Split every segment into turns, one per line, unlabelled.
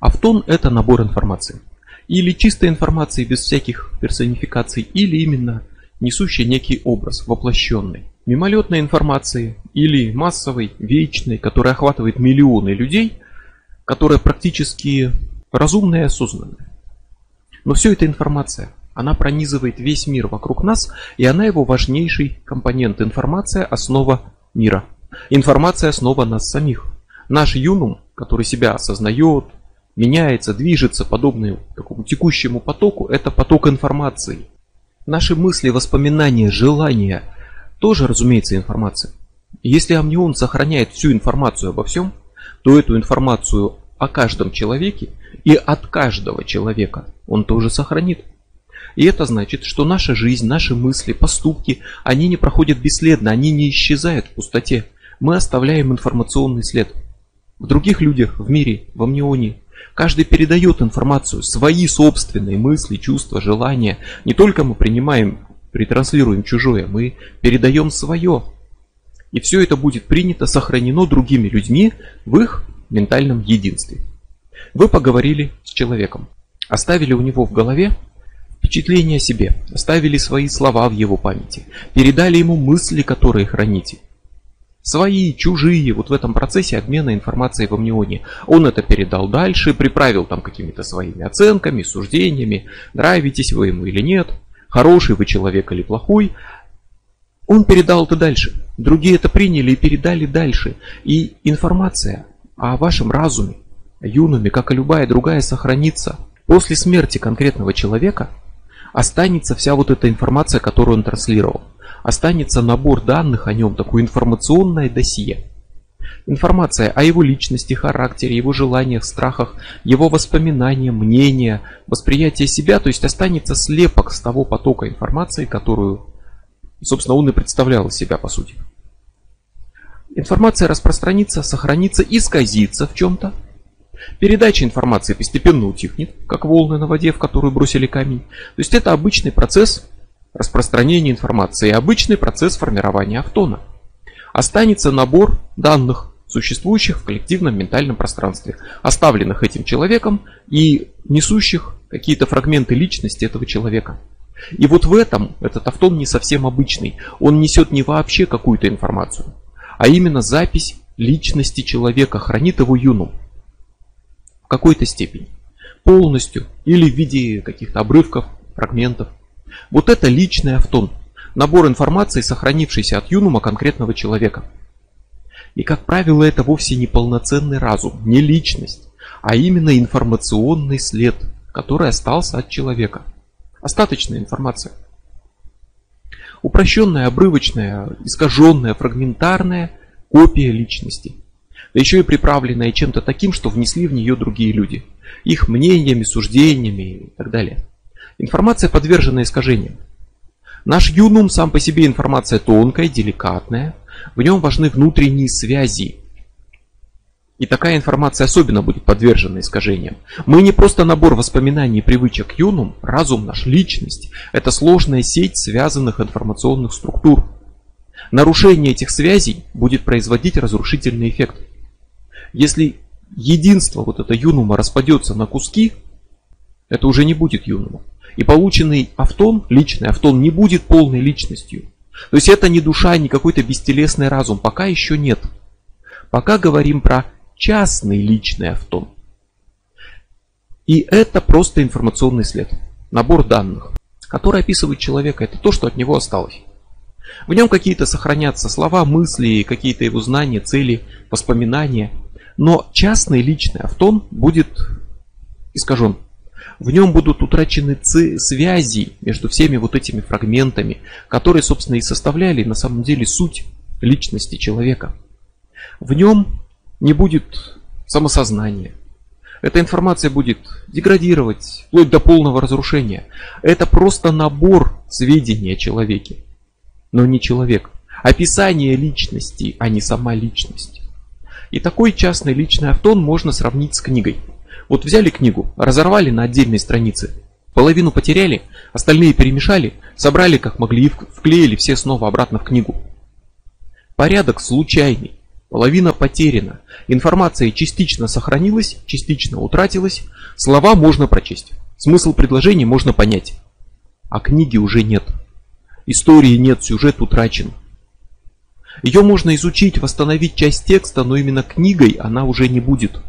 Автон – это набор информации. Или чистой информации без всяких персонификаций, или именно несущий некий образ, воплощенный. Мимолетной информации или массовой, вечной, которая охватывает миллионы людей, которая практически разумная и осознанная. Но все это информация. Она пронизывает весь мир вокруг нас, и она его важнейший компонент. Информация – основа мира. Информация – основа нас самих. Наш юнум, который себя осознает, меняется, движется, подобный такому текущему потоку, это поток информации. Наши мысли, воспоминания, желания тоже, разумеется, информация. Если амнион сохраняет всю информацию обо всем, то эту информацию о каждом человеке и от каждого человека он тоже сохранит. И это значит, что наша жизнь, наши мысли, поступки, они не проходят бесследно, они не исчезают в пустоте. Мы оставляем информационный след. В других людях, в мире, в амнионе, Каждый передает информацию, свои собственные мысли, чувства, желания. Не только мы принимаем, ретранслируем чужое, мы передаем свое. И все это будет принято, сохранено другими людьми в их ментальном единстве. Вы поговорили с человеком, оставили у него в голове впечатление о себе, оставили свои слова в его памяти, передали ему мысли, которые храните. Свои, чужие, вот в этом процессе обмена информацией в амнионе. Он это передал дальше, приправил там какими-то своими оценками, суждениями, нравитесь вы ему или нет, хороший вы человек или плохой. Он передал это дальше. Другие это приняли и передали дальше. И информация о вашем разуме, о юнуме, как и любая другая, сохранится. После смерти конкретного человека останется вся вот эта информация, которую он транслировал останется набор данных о нем, такое информационное досье. Информация о его личности, характере, его желаниях, страхах, его воспоминания, мнения, восприятие себя, то есть останется слепок с того потока информации, которую, собственно, он и представлял из себя по сути. Информация распространится, сохранится, исказится в чем-то. Передача информации постепенно утихнет, как волны на воде, в которую бросили камень. То есть это обычный процесс распространение информации и обычный процесс формирования автона. Останется набор данных, существующих в коллективном ментальном пространстве, оставленных этим человеком и несущих какие-то фрагменты личности этого человека. И вот в этом этот автон не совсем обычный. Он несет не вообще какую-то информацию, а именно запись личности человека, хранит его юнум. В какой-то степени. Полностью или в виде каких-то обрывков, фрагментов. Вот это личный автон. Набор информации, сохранившийся от юнума конкретного человека. И, как правило, это вовсе не полноценный разум, не личность, а именно информационный след, который остался от человека. Остаточная информация. Упрощенная, обрывочная, искаженная, фрагментарная копия личности. Да еще и приправленная чем-то таким, что внесли в нее другие люди. Их мнениями, суждениями и так далее. Информация подвержена искажениям. Наш юнум сам по себе информация тонкая, деликатная. В нем важны внутренние связи. И такая информация особенно будет подвержена искажениям. Мы не просто набор воспоминаний и привычек юнум, разум наш, личность. Это сложная сеть связанных информационных структур. Нарушение этих связей будет производить разрушительный эффект. Если единство вот это юнума распадется на куски, это уже не будет юнумом. И полученный автон, личный автон, не будет полной личностью. То есть это не душа, не какой-то бестелесный разум. Пока еще нет. Пока говорим про частный личный автон. И это просто информационный след. Набор данных, который описывает человека. Это то, что от него осталось. В нем какие-то сохранятся слова, мысли, какие-то его знания, цели, воспоминания. Но частный личный автон будет искажен. В нем будут утрачены связи между всеми вот этими фрагментами, которые, собственно, и составляли на самом деле суть личности человека. В нем не будет самосознания. Эта информация будет деградировать, вплоть до полного разрушения. Это просто набор сведений о человеке, но не человек. Описание личности, а не сама личность. И такой частный личный автон можно сравнить с книгой. Вот взяли книгу, разорвали на отдельные страницы, половину потеряли, остальные перемешали, собрали как могли и вклеили все снова обратно в книгу. Порядок случайный. половина потеряна. Информация частично сохранилась, частично утратилась. Слова можно прочесть. Смысл предложений можно понять. А книги уже нет. Истории нет, сюжет утрачен. Ее можно изучить, восстановить часть текста, но именно книгой она уже не будет.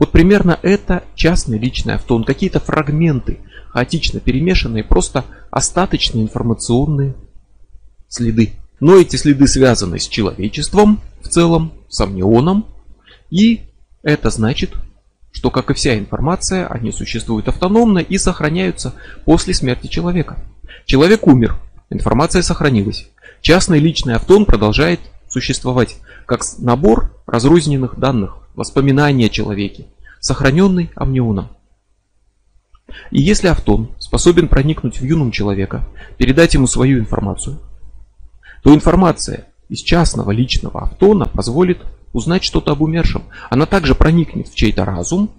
Вот примерно это частный личный автон. Какие-то фрагменты, хаотично перемешанные, просто остаточные информационные следы. Но эти следы связаны с человечеством в целом, с амнионом. И это значит, что, как и вся информация, они существуют автономно и сохраняются после смерти человека. Человек умер, информация сохранилась. Частный личный автон продолжает существовать как набор разрозненных данных, воспоминания о человеке, сохраненный амнионом. И если автон способен проникнуть в юном человека, передать ему свою информацию, то информация из частного личного автона позволит узнать что-то об умершем. Она также проникнет в чей-то разум,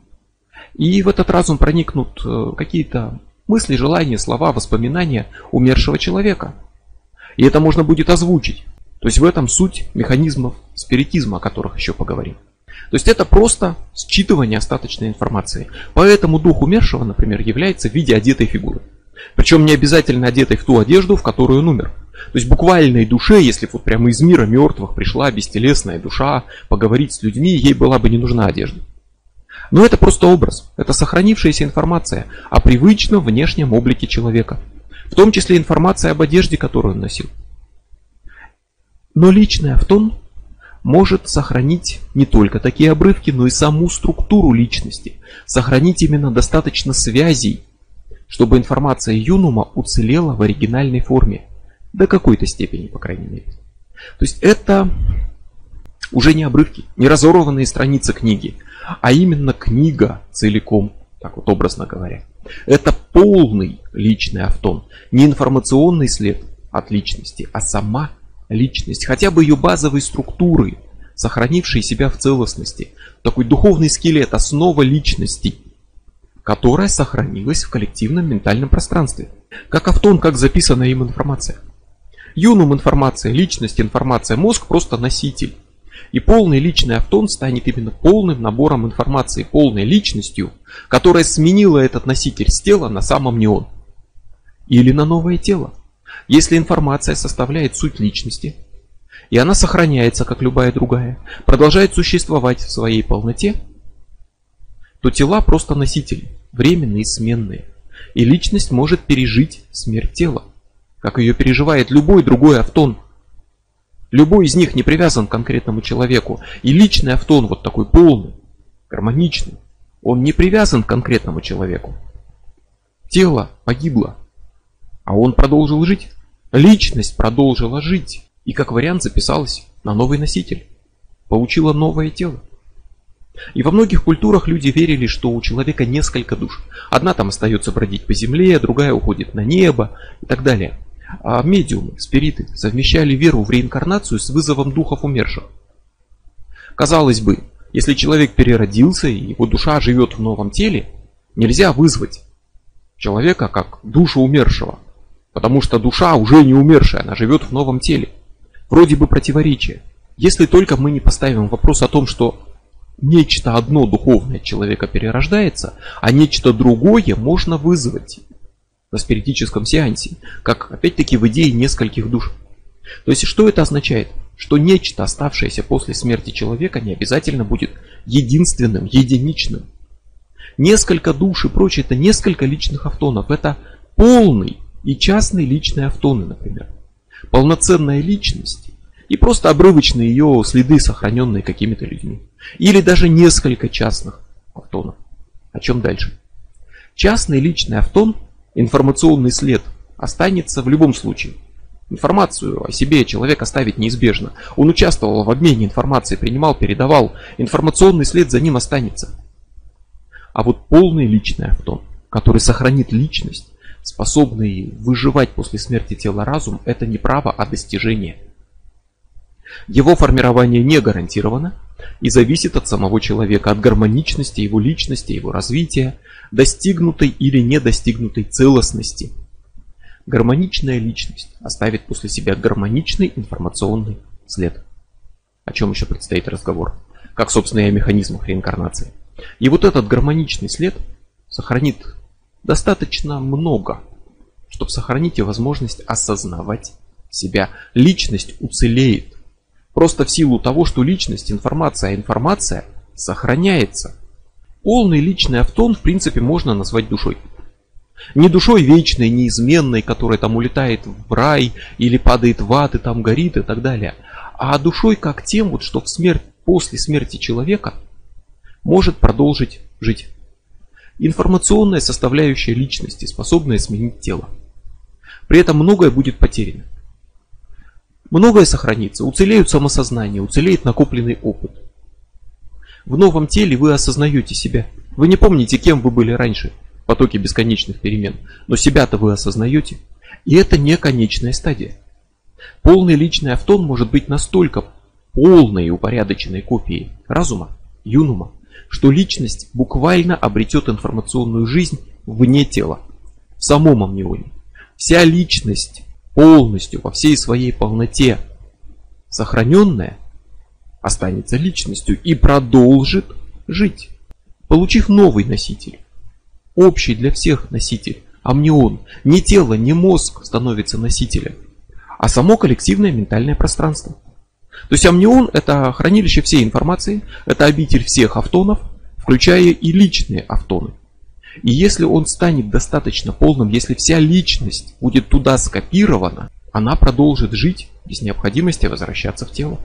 и в этот разум проникнут э, какие-то мысли, желания, слова, воспоминания умершего человека. И это можно будет озвучить. То есть в этом суть механизмов спиритизма, о которых еще поговорим. То есть это просто считывание остаточной информации. Поэтому дух умершего, например, является в виде одетой фигуры. Причем не обязательно одетой в ту одежду, в которую он умер. То есть буквальной душе, если вот прямо из мира мертвых пришла бестелесная душа поговорить с людьми, ей была бы не нужна одежда. Но это просто образ, это сохранившаяся информация о привычном внешнем облике человека. В том числе информация об одежде, которую он носил. Но личный автон может сохранить не только такие обрывки, но и саму структуру личности. Сохранить именно достаточно связей, чтобы информация Юнума уцелела в оригинальной форме. До какой-то степени, по крайней мере. То есть это уже не обрывки, не разорванные страницы книги, а именно книга целиком, так вот образно говоря. Это полный личный автон, не информационный след от личности, а сама личность, хотя бы ее базовые структуры, сохранившие себя в целостности. Такой духовный скелет, основа личности, которая сохранилась в коллективном ментальном пространстве. Как автон, как записанная им информация. Юнум информация, личность информация, мозг просто носитель. И полный личный автон станет именно полным набором информации, полной личностью, которая сменила этот носитель с тела на самом не он. Или на новое тело. Если информация составляет суть личности, и она сохраняется, как любая другая, продолжает существовать в своей полноте, то тела просто носители, временные и сменные. И личность может пережить смерть тела, как ее переживает любой другой автон. Любой из них не привязан к конкретному человеку. И личный автон, вот такой полный, гармоничный, он не привязан к конкретному человеку. Тело погибло, а он продолжил жить. Личность продолжила жить. И как вариант записалась на новый носитель. Получила новое тело. И во многих культурах люди верили, что у человека несколько душ. Одна там остается бродить по земле, другая уходит на небо и так далее. А медиумы, спириты совмещали веру в реинкарнацию с вызовом духов умерших. Казалось бы, если человек переродился и его душа живет в новом теле, нельзя вызвать человека как душу умершего. Потому что душа уже не умершая, она живет в новом теле. Вроде бы противоречие. Если только мы не поставим вопрос о том, что нечто одно духовное человека перерождается, а нечто другое можно вызвать на спиритическом сеансе, как опять-таки в идее нескольких душ. То есть что это означает? Что нечто, оставшееся после смерти человека, не обязательно будет единственным, единичным. Несколько душ и прочее, это несколько личных автонов. Это полный и частные личные автоны, например. Полноценная личность и просто обрывочные ее следы, сохраненные какими-то людьми. Или даже несколько частных автонов. О чем дальше? Частный личный автон, информационный след, останется в любом случае. Информацию о себе человек оставить неизбежно. Он участвовал в обмене информацией, принимал, передавал. Информационный след за ним останется. А вот полный личный автон, который сохранит личность, способный выживать после смерти тела разум, это не право, а достижение. Его формирование не гарантировано и зависит от самого человека, от гармоничности его личности, его развития, достигнутой или недостигнутой целостности. Гармоничная личность оставит после себя гармоничный информационный след. о чем еще предстоит разговор, как, собственно, и о механизмах реинкарнации. И вот этот гармоничный след сохранит достаточно много, чтобы сохранить возможность осознавать себя. Личность уцелеет. Просто в силу того, что личность, информация, а информация сохраняется. Полный личный автон, в принципе, можно назвать душой. Не душой вечной, неизменной, которая там улетает в рай или падает в ад и там горит и так далее. А душой как тем, вот, что в смерть, после смерти человека может продолжить жить. Информационная составляющая личности, способная сменить тело. При этом многое будет потеряно. Многое сохранится, уцелеют самосознание, уцелеет накопленный опыт. В новом теле вы осознаете себя. Вы не помните, кем вы были раньше, в потоке бесконечных перемен, но себя-то вы осознаете. И это не конечная стадия. Полный личный автон может быть настолько полной и упорядоченной копией разума, юнума, что личность буквально обретет информационную жизнь вне тела, в самом амнионе. Вся личность полностью, во всей своей полноте сохраненная, останется личностью и продолжит жить, получив новый носитель. Общий для всех носитель, амнион. Не тело, не мозг становится носителем, а само коллективное ментальное пространство. То есть амнион это хранилище всей информации, это обитель всех автонов, включая и личные автоны. И если он станет достаточно полным, если вся личность будет туда скопирована, она продолжит жить без необходимости возвращаться в тело.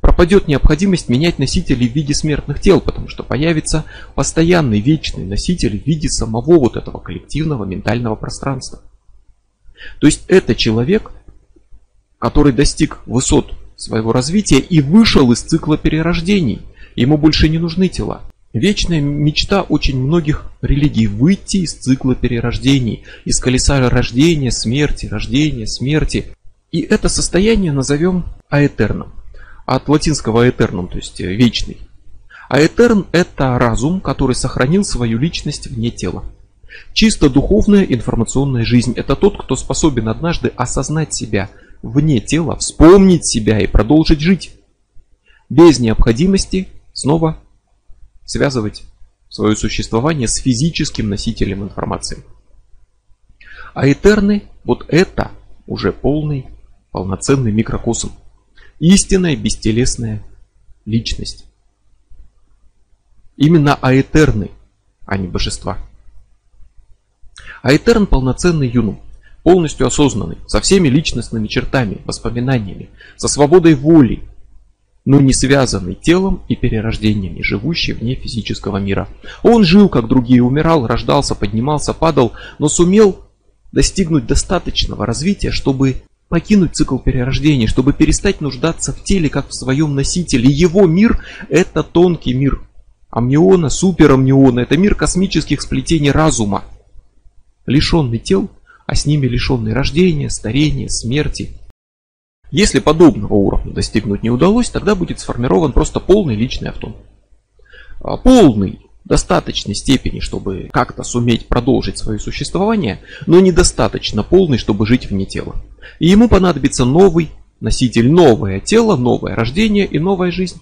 Пропадет необходимость менять носители в виде смертных тел, потому что появится постоянный вечный носитель в виде самого вот этого коллективного ментального пространства. То есть это человек, который достиг высот своего развития и вышел из цикла перерождений. Ему больше не нужны тела. Вечная мечта очень многих религий выйти из цикла перерождений, из колеса рождения, смерти, рождения, смерти. И это состояние назовем аэтерном. От латинского аэтерном, то есть э, вечный. Аэтерн это разум, который сохранил свою личность вне тела. Чисто духовная информационная жизнь – это тот, кто способен однажды осознать себя вне тела, вспомнить себя и продолжить жить. Без необходимости снова связывать свое существование с физическим носителем информации. А Этерны – вот это уже полный, полноценный микрокосм. Истинная бестелесная личность. Именно Аэтерны, а не божества. Аэтерн полноценный юнум, полностью осознанный, со всеми личностными чертами, воспоминаниями, со свободой воли, но не связанный телом и перерождениями, живущий вне физического мира. Он жил, как другие, умирал, рождался, поднимался, падал, но сумел достигнуть достаточного развития, чтобы покинуть цикл перерождения, чтобы перестать нуждаться в теле, как в своем носителе. Его мир – это тонкий мир. Амниона, суперамниона – это мир космических сплетений разума. Лишенный тел, а с ними лишенный рождения, старения, смерти – если подобного уровня достигнуть не удалось, тогда будет сформирован просто полный личный автон. А, полный достаточной степени, чтобы как-то суметь продолжить свое существование, но недостаточно полный, чтобы жить вне тела. И ему понадобится новый носитель, новое тело, новое рождение и новая жизнь.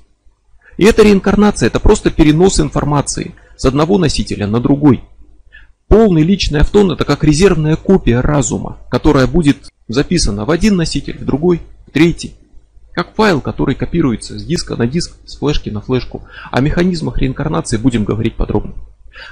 И эта реинкарнация это просто перенос информации с одного носителя на другой. Полный личный автон это как резервная копия разума, которая будет записана в один носитель, в другой, Третий. Как файл, который копируется с диска на диск, с флешки на флешку. О механизмах реинкарнации будем говорить подробно.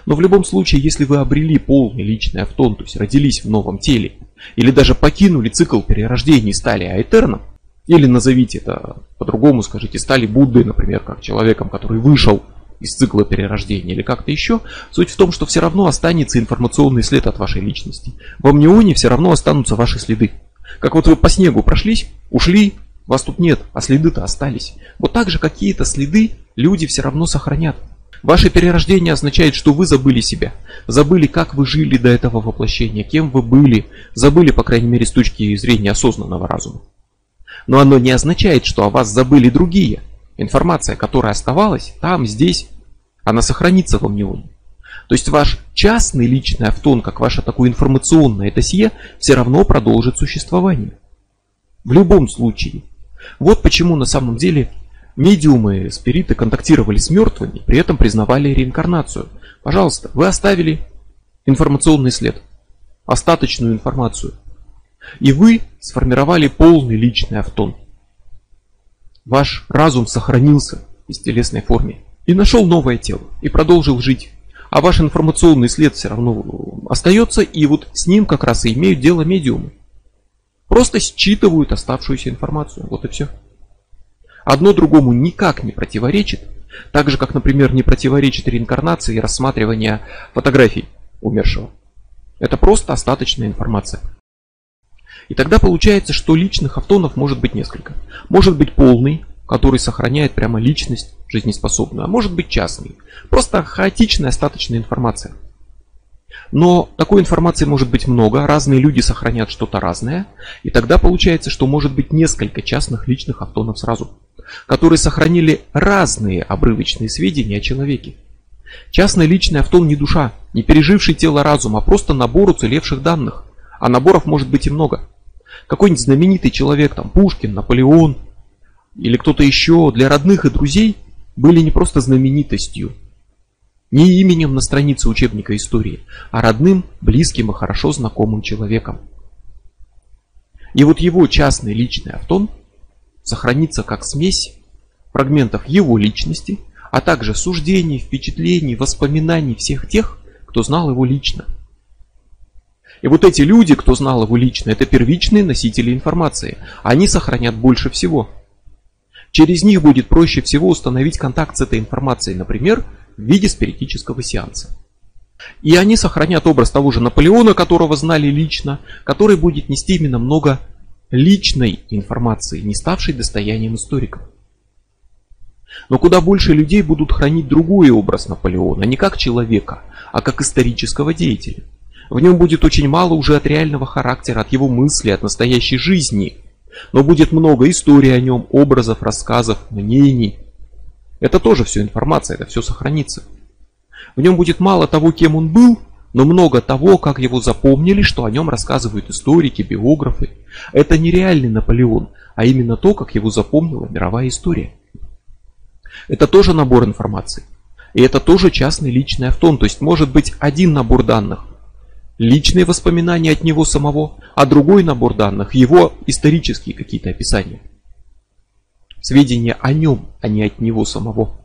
Но в любом случае, если вы обрели полный личный автон, то есть родились в новом теле, или даже покинули цикл перерождений и стали аэтерном, или назовите это по-другому, скажите, стали Буддой, например, как человеком, который вышел из цикла перерождения или как-то еще, суть в том, что все равно останется информационный след от вашей личности. В амнионе все равно останутся ваши следы. Как вот вы по снегу прошлись, ушли, вас тут нет, а следы-то остались. Вот так же какие-то следы люди все равно сохранят. Ваше перерождение означает, что вы забыли себя. Забыли, как вы жили до этого воплощения, кем вы были. Забыли, по крайней мере, с точки зрения осознанного разума. Но оно не означает, что о вас забыли другие. Информация, которая оставалась там, здесь, она сохранится во амнионе. То есть ваш частный личный автон, как ваше такое информационное досье, все равно продолжит существование. В любом случае. Вот почему на самом деле медиумы, спириты контактировали с мертвыми, при этом признавали реинкарнацию. Пожалуйста, вы оставили информационный след, остаточную информацию. И вы сформировали полный личный автон. Ваш разум сохранился в бестелесной форме и нашел новое тело, и продолжил жить. А ваш информационный след все равно остается, и вот с ним как раз и имеют дело медиумы. Просто считывают оставшуюся информацию. Вот и все. Одно другому никак не противоречит, так же как, например, не противоречит реинкарнации и рассматривание фотографий умершего. Это просто остаточная информация. И тогда получается, что личных автонов может быть несколько. Может быть полный, который сохраняет прямо личность жизнеспособную, а может быть частный. Просто хаотичная остаточная информация. Но такой информации может быть много, разные люди сохранят что-то разное, и тогда получается, что может быть несколько частных личных автонов сразу, которые сохранили разные обрывочные сведения о человеке. Частный личный автон не душа, не переживший тело разума, а просто набор уцелевших данных. А наборов может быть и много. Какой-нибудь знаменитый человек, там Пушкин, Наполеон или кто-то еще для родных и друзей были не просто знаменитостью, не именем на странице учебника истории, а родным, близким и хорошо знакомым человеком. И вот его частный личный автон сохранится как смесь фрагментов его личности, а также суждений, впечатлений, воспоминаний всех тех, кто знал его лично. И вот эти люди, кто знал его лично, это первичные носители информации. Они сохранят больше всего. Через них будет проще всего установить контакт с этой информацией, например, в виде спиритического сеанса. И они сохранят образ того же Наполеона, которого знали лично, который будет нести именно много личной информации, не ставшей достоянием историков. Но куда больше людей будут хранить другой образ Наполеона, не как человека, а как исторического деятеля. В нем будет очень мало уже от реального характера, от его мысли, от настоящей жизни. Но будет много историй о нем, образов, рассказов, мнений. Это тоже все информация, это все сохранится. В нем будет мало того, кем он был, но много того, как его запомнили, что о нем рассказывают историки, биографы. Это не реальный Наполеон, а именно то, как его запомнила мировая история. Это тоже набор информации. И это тоже частный личный автон, то есть может быть один набор данных, личные воспоминания от него самого, а другой набор данных, его исторические какие-то описания. Сведения о нем, а не от него самого.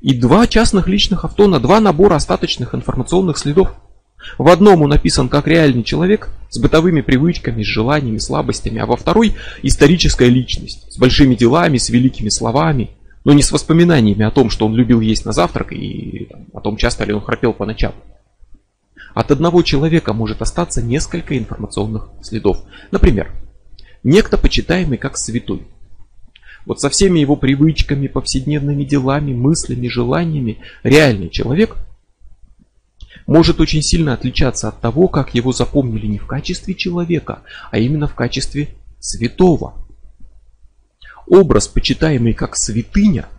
И два частных личных автона, два набора остаточных информационных следов. В одном он написан как реальный человек с бытовыми привычками, с желаниями, слабостями, а во второй историческая личность с большими делами, с великими словами, но не с воспоминаниями о том, что он любил есть на завтрак и о том, часто ли он храпел по ночам. От одного человека может остаться несколько информационных следов. Например, некто почитаемый как святой. Вот со всеми его привычками, повседневными делами, мыслями, желаниями реальный человек может очень сильно отличаться от того, как его запомнили не в качестве человека, а именно в качестве святого. Образ, почитаемый как святыня,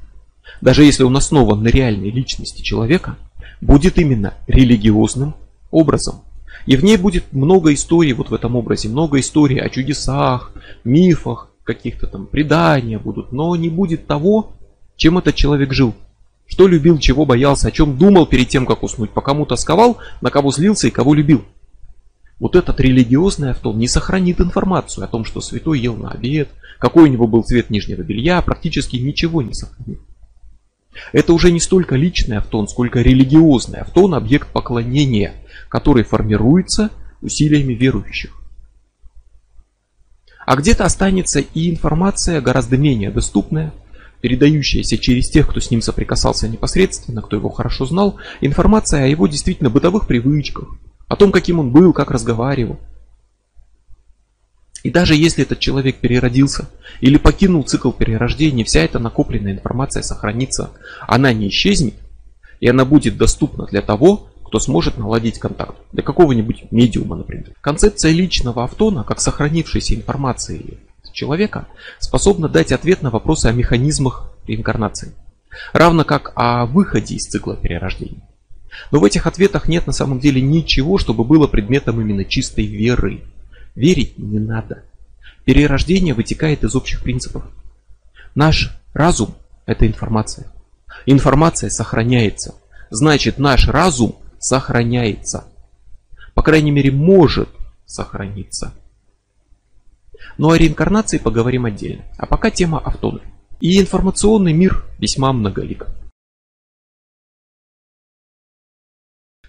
даже если он основан на реальной личности человека, будет именно религиозным образом. И в ней будет много историй вот в этом образе, много историй о чудесах, мифах, каких-то там предания будут, но не будет того, чем этот человек жил. Что любил, чего боялся, о чем думал перед тем, как уснуть, по кому тосковал, на кого злился и кого любил. Вот этот религиозный автон не сохранит информацию о том, что святой ел на обед, какой у него был цвет нижнего белья, практически ничего не сохранит. Это уже не столько личный автон, сколько религиозный автон, объект поклонения, который формируется усилиями верующих. А где-то останется и информация гораздо менее доступная, передающаяся через тех, кто с ним соприкасался непосредственно, кто его хорошо знал, информация о его действительно бытовых привычках, о том, каким он был, как разговаривал. И даже если этот человек переродился или покинул цикл перерождения, вся эта накопленная информация сохранится, она не исчезнет, и она будет доступна для того, кто сможет наладить контакт. Для какого-нибудь медиума, например. Концепция личного автона, как сохранившейся информации человека, способна дать ответ на вопросы о механизмах реинкарнации. Равно как о выходе из цикла перерождения. Но в этих ответах нет на самом деле ничего, чтобы было предметом именно чистой веры. Верить не надо. Перерождение вытекает из общих принципов. Наш Разум – это информация. Информация сохраняется. Значит, наш разум сохраняется. По крайней мере, может сохраниться. Но о реинкарнации поговорим отдельно. А пока тема автонов. И информационный мир весьма многолик.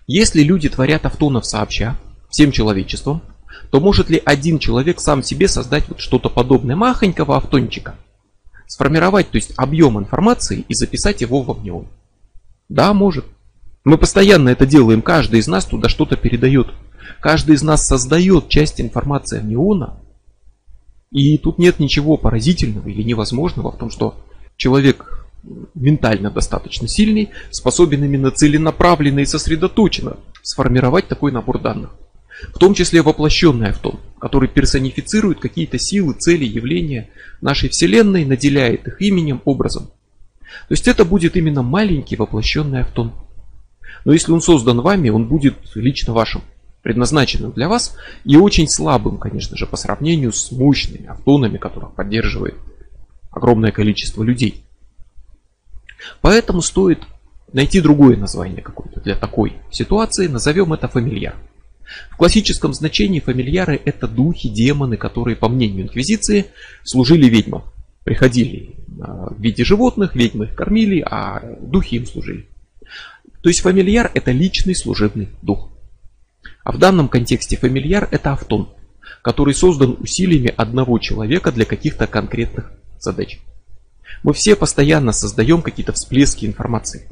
Если люди творят автонов сообща, всем человечеством, то может ли один человек сам себе создать вот что-то подобное махонького автончика? Сформировать, то есть объем информации и записать его во внеон? Да, может. Мы постоянно это делаем, каждый из нас туда что-то передает. Каждый из нас создает часть информации неона. И тут нет ничего поразительного или невозможного в том, что человек ментально достаточно сильный, способен именно целенаправленно и сосредоточенно сформировать такой набор данных. В том числе воплощенный автон, который персонифицирует какие-то силы, цели, явления нашей Вселенной, наделяет их именем, образом. То есть это будет именно маленький воплощенный автон. Но если он создан вами, он будет лично вашим, предназначенным для вас и очень слабым, конечно же, по сравнению с мощными автонами, которых поддерживает огромное количество людей. Поэтому стоит найти другое название какое-то для такой ситуации, назовем это фамильяр. В классическом значении фамильяры это духи, демоны, которые, по мнению инквизиции, служили ведьмам. Приходили в виде животных, ведьмы их кормили, а духи им служили. То есть фамильяр это личный служебный дух. А в данном контексте фамильяр это автон, который создан усилиями одного человека для каких-то конкретных задач. Мы все постоянно создаем какие-то всплески информации.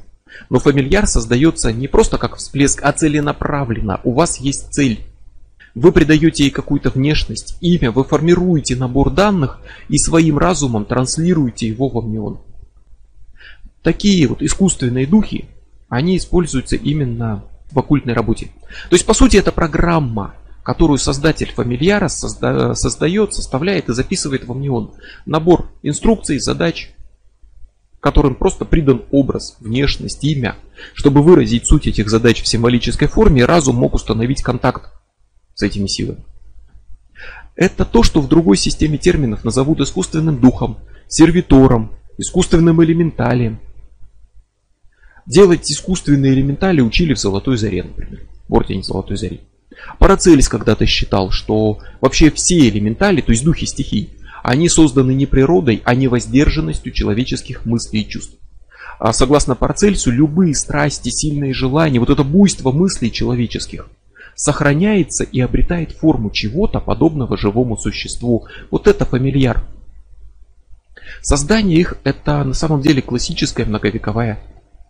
Но фамильяр создается не просто как всплеск, а целенаправленно. У вас есть цель. Вы придаете ей какую-то внешность, имя, вы формируете набор данных и своим разумом транслируете его во мнеон. Такие вот искусственные духи, они используются именно в оккультной работе. То есть, по сути, это программа, которую создатель фамильяра созда создает, составляет и записывает во мнеон. Набор инструкций, задач, которым просто придан образ, внешность, имя. Чтобы выразить суть этих задач в символической форме, разум мог установить контакт с этими силами. Это то, что в другой системе терминов назовут искусственным духом, сервитором, искусственным элементалием. Делать искусственные элементали учили в Золотой Заре, например, в Ордене Золотой Зари. Парацельс когда-то считал, что вообще все элементали, то есть духи стихий, они созданы не природой, а не воздержанностью человеческих мыслей и чувств. А согласно Парацельсу, любые страсти, сильные желания, вот это буйство мыслей человеческих сохраняется и обретает форму чего-то подобного живому существу. Вот это фамильяр. Создание их это на самом деле классическая многовековая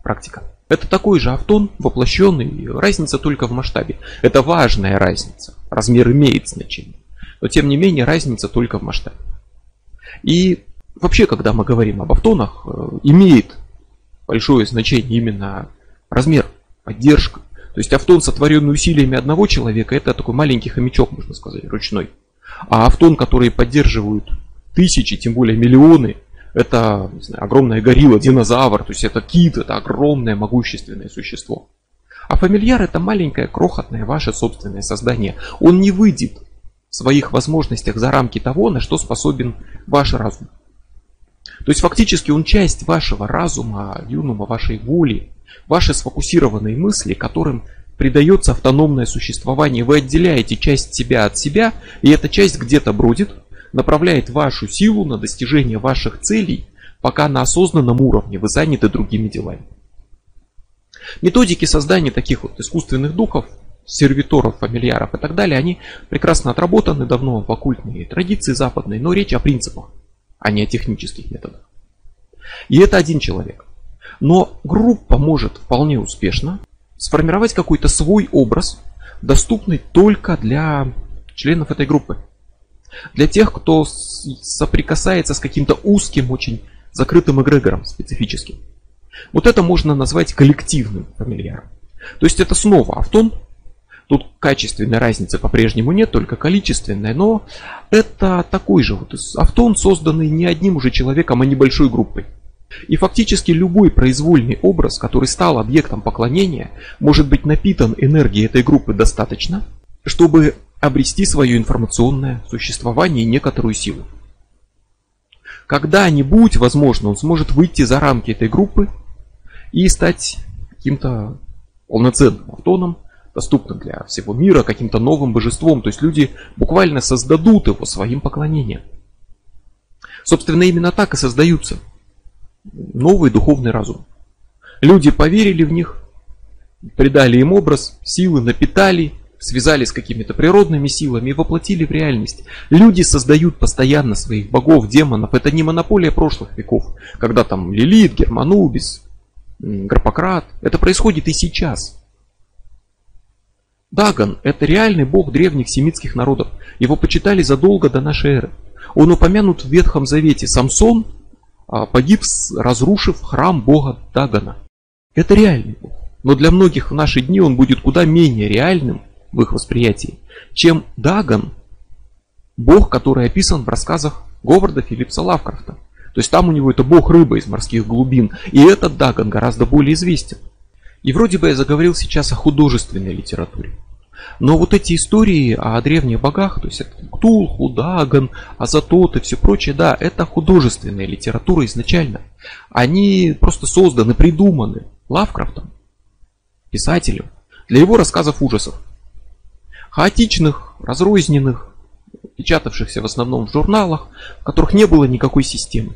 практика. Это такой же автон, воплощенный, разница только в масштабе. Это важная разница. Размер имеет значение. Но тем не менее разница только в масштабе. И вообще, когда мы говорим об автонах, э, имеет большое значение именно размер, поддержка. То есть автон, сотворенный усилиями одного человека, это такой маленький хомячок, можно сказать, ручной. А автон, который поддерживают тысячи, тем более миллионы, это знаю, огромная горилла, динозавр, то есть это кит, это огромное могущественное существо. А фамильяр это маленькое, крохотное ваше собственное создание. Он не выйдет в своих возможностях за рамки того, на что способен ваш разум. То есть фактически он часть вашего разума, юнума, вашей воли, ваши сфокусированные мысли, которым придается автономное существование. Вы отделяете часть себя от себя, и эта часть где-то бродит, направляет вашу силу на достижение ваших целей, пока на осознанном уровне вы заняты другими делами. Методики создания таких вот искусственных духов сервиторов, фамильяров и так далее, они прекрасно отработаны давно в оккультной традиции западной, но речь о принципах, а не о технических методах. И это один человек. Но группа может вполне успешно сформировать какой-то свой образ, доступный только для членов этой группы. Для тех, кто соприкасается с каким-то узким, очень закрытым эгрегором специфическим. Вот это можно назвать коллективным фамильяром. То есть это снова автон, Тут качественной разницы по-прежнему нет, только количественная, но это такой же вот автон, созданный не одним уже человеком, а небольшой группой. И фактически любой произвольный образ, который стал объектом поклонения, может быть напитан энергией этой группы достаточно, чтобы обрести свое информационное существование и некоторую силу. Когда-нибудь, возможно, он сможет выйти за рамки этой группы и стать каким-то полноценным автоном, доступным для всего мира, каким-то новым божеством. То есть люди буквально создадут его своим поклонением. Собственно, именно так и создаются новый духовный разум. Люди поверили в них, придали им образ, силы, напитали, связали с какими-то природными силами и воплотили в реальность. Люди создают постоянно своих богов, демонов. Это не монополия прошлых веков, когда там Лилит, Германубис, Гарпократ. Это происходит и сейчас. Дагон – это реальный бог древних семитских народов. Его почитали задолго до нашей эры. Он упомянут в Ветхом Завете. Самсон а, погиб, разрушив храм бога Дагона. Это реальный бог. Но для многих в наши дни он будет куда менее реальным в их восприятии, чем Дагон, бог, который описан в рассказах Говарда Филлипса Лавкрафта. То есть там у него это бог рыбы из морских глубин. И этот Дагон гораздо более известен. И вроде бы я заговорил сейчас о художественной литературе. Но вот эти истории о древних богах, то есть это Ктулху, Дагон, Азатот и все прочее, да, это художественная литература изначально. Они просто созданы, придуманы Лавкрафтом, писателем, для его рассказов ужасов. Хаотичных, разрозненных, печатавшихся в основном в журналах, в которых не было никакой системы.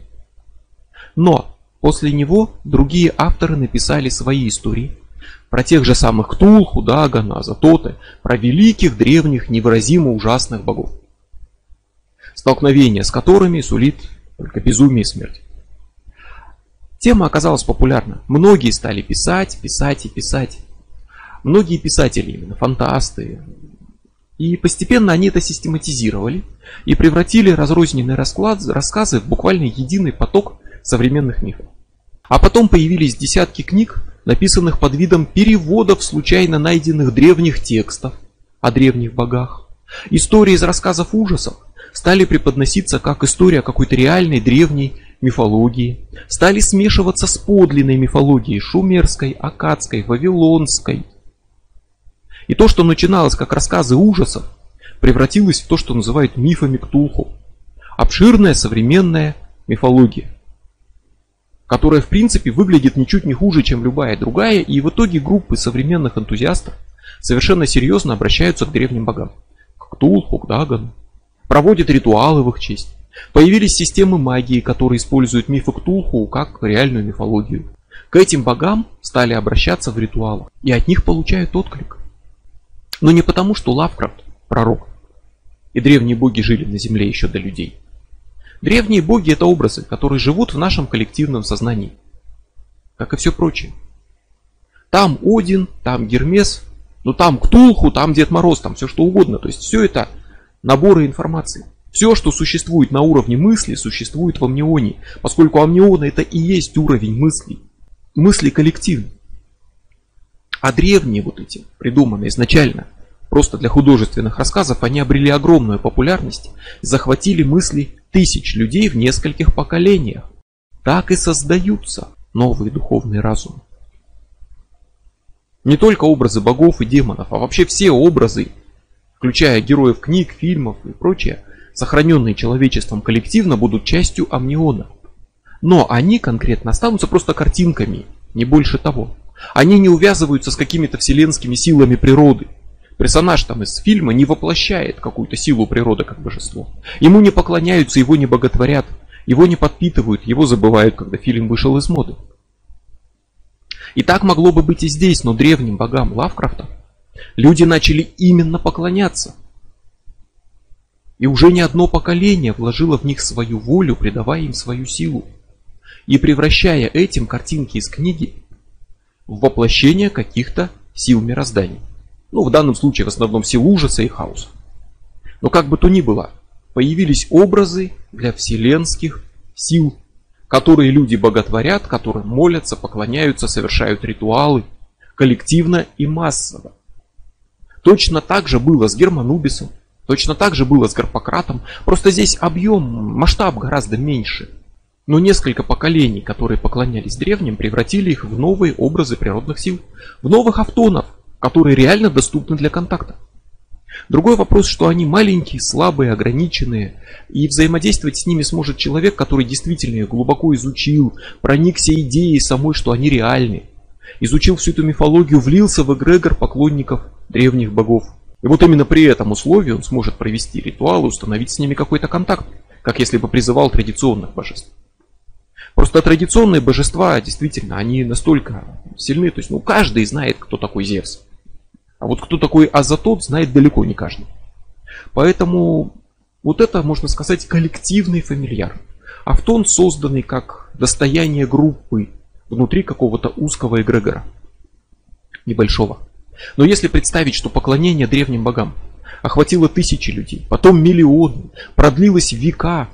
Но после него другие авторы написали свои истории, про тех же самых Ктулху, Дагана, Азатоты, про великих, древних, невыразимо ужасных богов. Столкновение с которыми сулит только безумие и смерть. Тема оказалась популярна. Многие стали писать, писать и писать. Многие писатели, именно фантасты. И постепенно они это систематизировали и превратили разрозненные расклад, рассказы в буквально единый поток современных мифов. А потом появились десятки книг, написанных под видом переводов случайно найденных древних текстов о древних богах. Истории из рассказов ужасов стали преподноситься как история какой-то реальной древней мифологии, стали смешиваться с подлинной мифологией шумерской, акадской, вавилонской. И то, что начиналось как рассказы ужасов, превратилось в то, что называют мифами Ктулху. Обширная современная мифология которая в принципе выглядит ничуть не хуже, чем любая другая, и в итоге группы современных энтузиастов совершенно серьезно обращаются к древним богам. К Ктулху, к Дагану. Проводят ритуалы в их честь. Появились системы магии, которые используют мифы Ктулху как реальную мифологию. К этим богам стали обращаться в ритуалах, и от них получают отклик. Но не потому, что Лавкрафт – пророк, и древние боги жили на земле еще до людей. Древние боги это образы, которые живут в нашем коллективном сознании. Как и все прочее. Там Один, там Гермес, ну там Ктулху, там Дед Мороз, там все что угодно. То есть все это наборы информации. Все, что существует на уровне мысли, существует в амнионе, поскольку амнион это и есть уровень мыслей. Мысли коллективные. А древние вот эти, придуманные изначально, просто для художественных рассказов, они обрели огромную популярность, захватили мысли тысяч людей в нескольких поколениях. Так и создаются новые духовные разумы. Не только образы богов и демонов, а вообще все образы, включая героев книг, фильмов и прочее, сохраненные человечеством коллективно, будут частью амниона. Но они конкретно останутся просто картинками, не больше того. Они не увязываются с какими-то вселенскими силами природы – Персонаж там из фильма не воплощает какую-то силу природы как божество. Ему не поклоняются, его не боготворят, его не подпитывают, его забывают, когда фильм вышел из моды. И так могло бы быть и здесь, но древним богам Лавкрафта люди начали именно поклоняться. И уже не одно поколение вложило в них свою волю, придавая им свою силу. И превращая этим картинки из книги в воплощение каких-то сил мироздания. Ну, в данном случае в основном сил ужаса и хаоса. Но как бы то ни было, появились образы для вселенских сил, которые люди боготворят, которым молятся, поклоняются, совершают ритуалы, коллективно и массово. Точно так же было с Германубисом, точно так же было с Гарпократом, просто здесь объем, масштаб гораздо меньше. Но несколько поколений, которые поклонялись древним, превратили их в новые образы природных сил, в новых автонов, которые реально доступны для контакта. Другой вопрос, что они маленькие, слабые, ограниченные, и взаимодействовать с ними сможет человек, который действительно их глубоко изучил, проникся идеей самой, что они реальны, изучил всю эту мифологию, влился в эгрегор поклонников древних богов. И вот именно при этом условии он сможет провести ритуал и установить с ними какой-то контакт, как если бы призывал традиционных божеств. Просто традиционные божества, действительно, они настолько сильны, то есть ну, каждый знает, кто такой Зевс. А вот кто такой Азатот, знает далеко не каждый. Поэтому вот это, можно сказать, коллективный фамильяр. Автон, созданный как достояние группы внутри какого-то узкого эгрегора. Небольшого. Но если представить, что поклонение древним богам охватило тысячи людей, потом миллионы, продлилось века,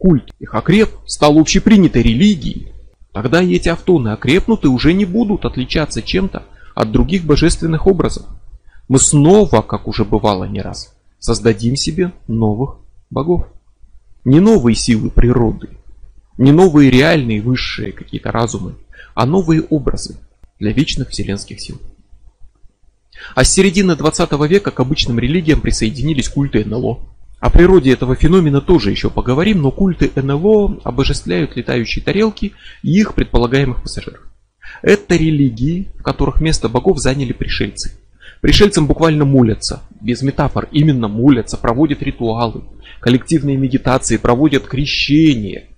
культ их окреп, стал общепринятой религией, тогда и эти автоны окрепнут и уже не будут отличаться чем-то от других божественных образов. Мы снова, как уже бывало не раз, создадим себе новых богов. Не новые силы природы, не новые реальные высшие какие-то разумы, а новые образы для вечных вселенских сил. А с середины 20 века к обычным религиям присоединились культы НЛО. О природе этого феномена тоже еще поговорим, но культы НЛО обожествляют летающие тарелки и их предполагаемых пассажиров. Это религии, в которых место богов заняли пришельцы. Пришельцам буквально молятся, без метафор, именно молятся, проводят ритуалы, коллективные медитации, проводят крещение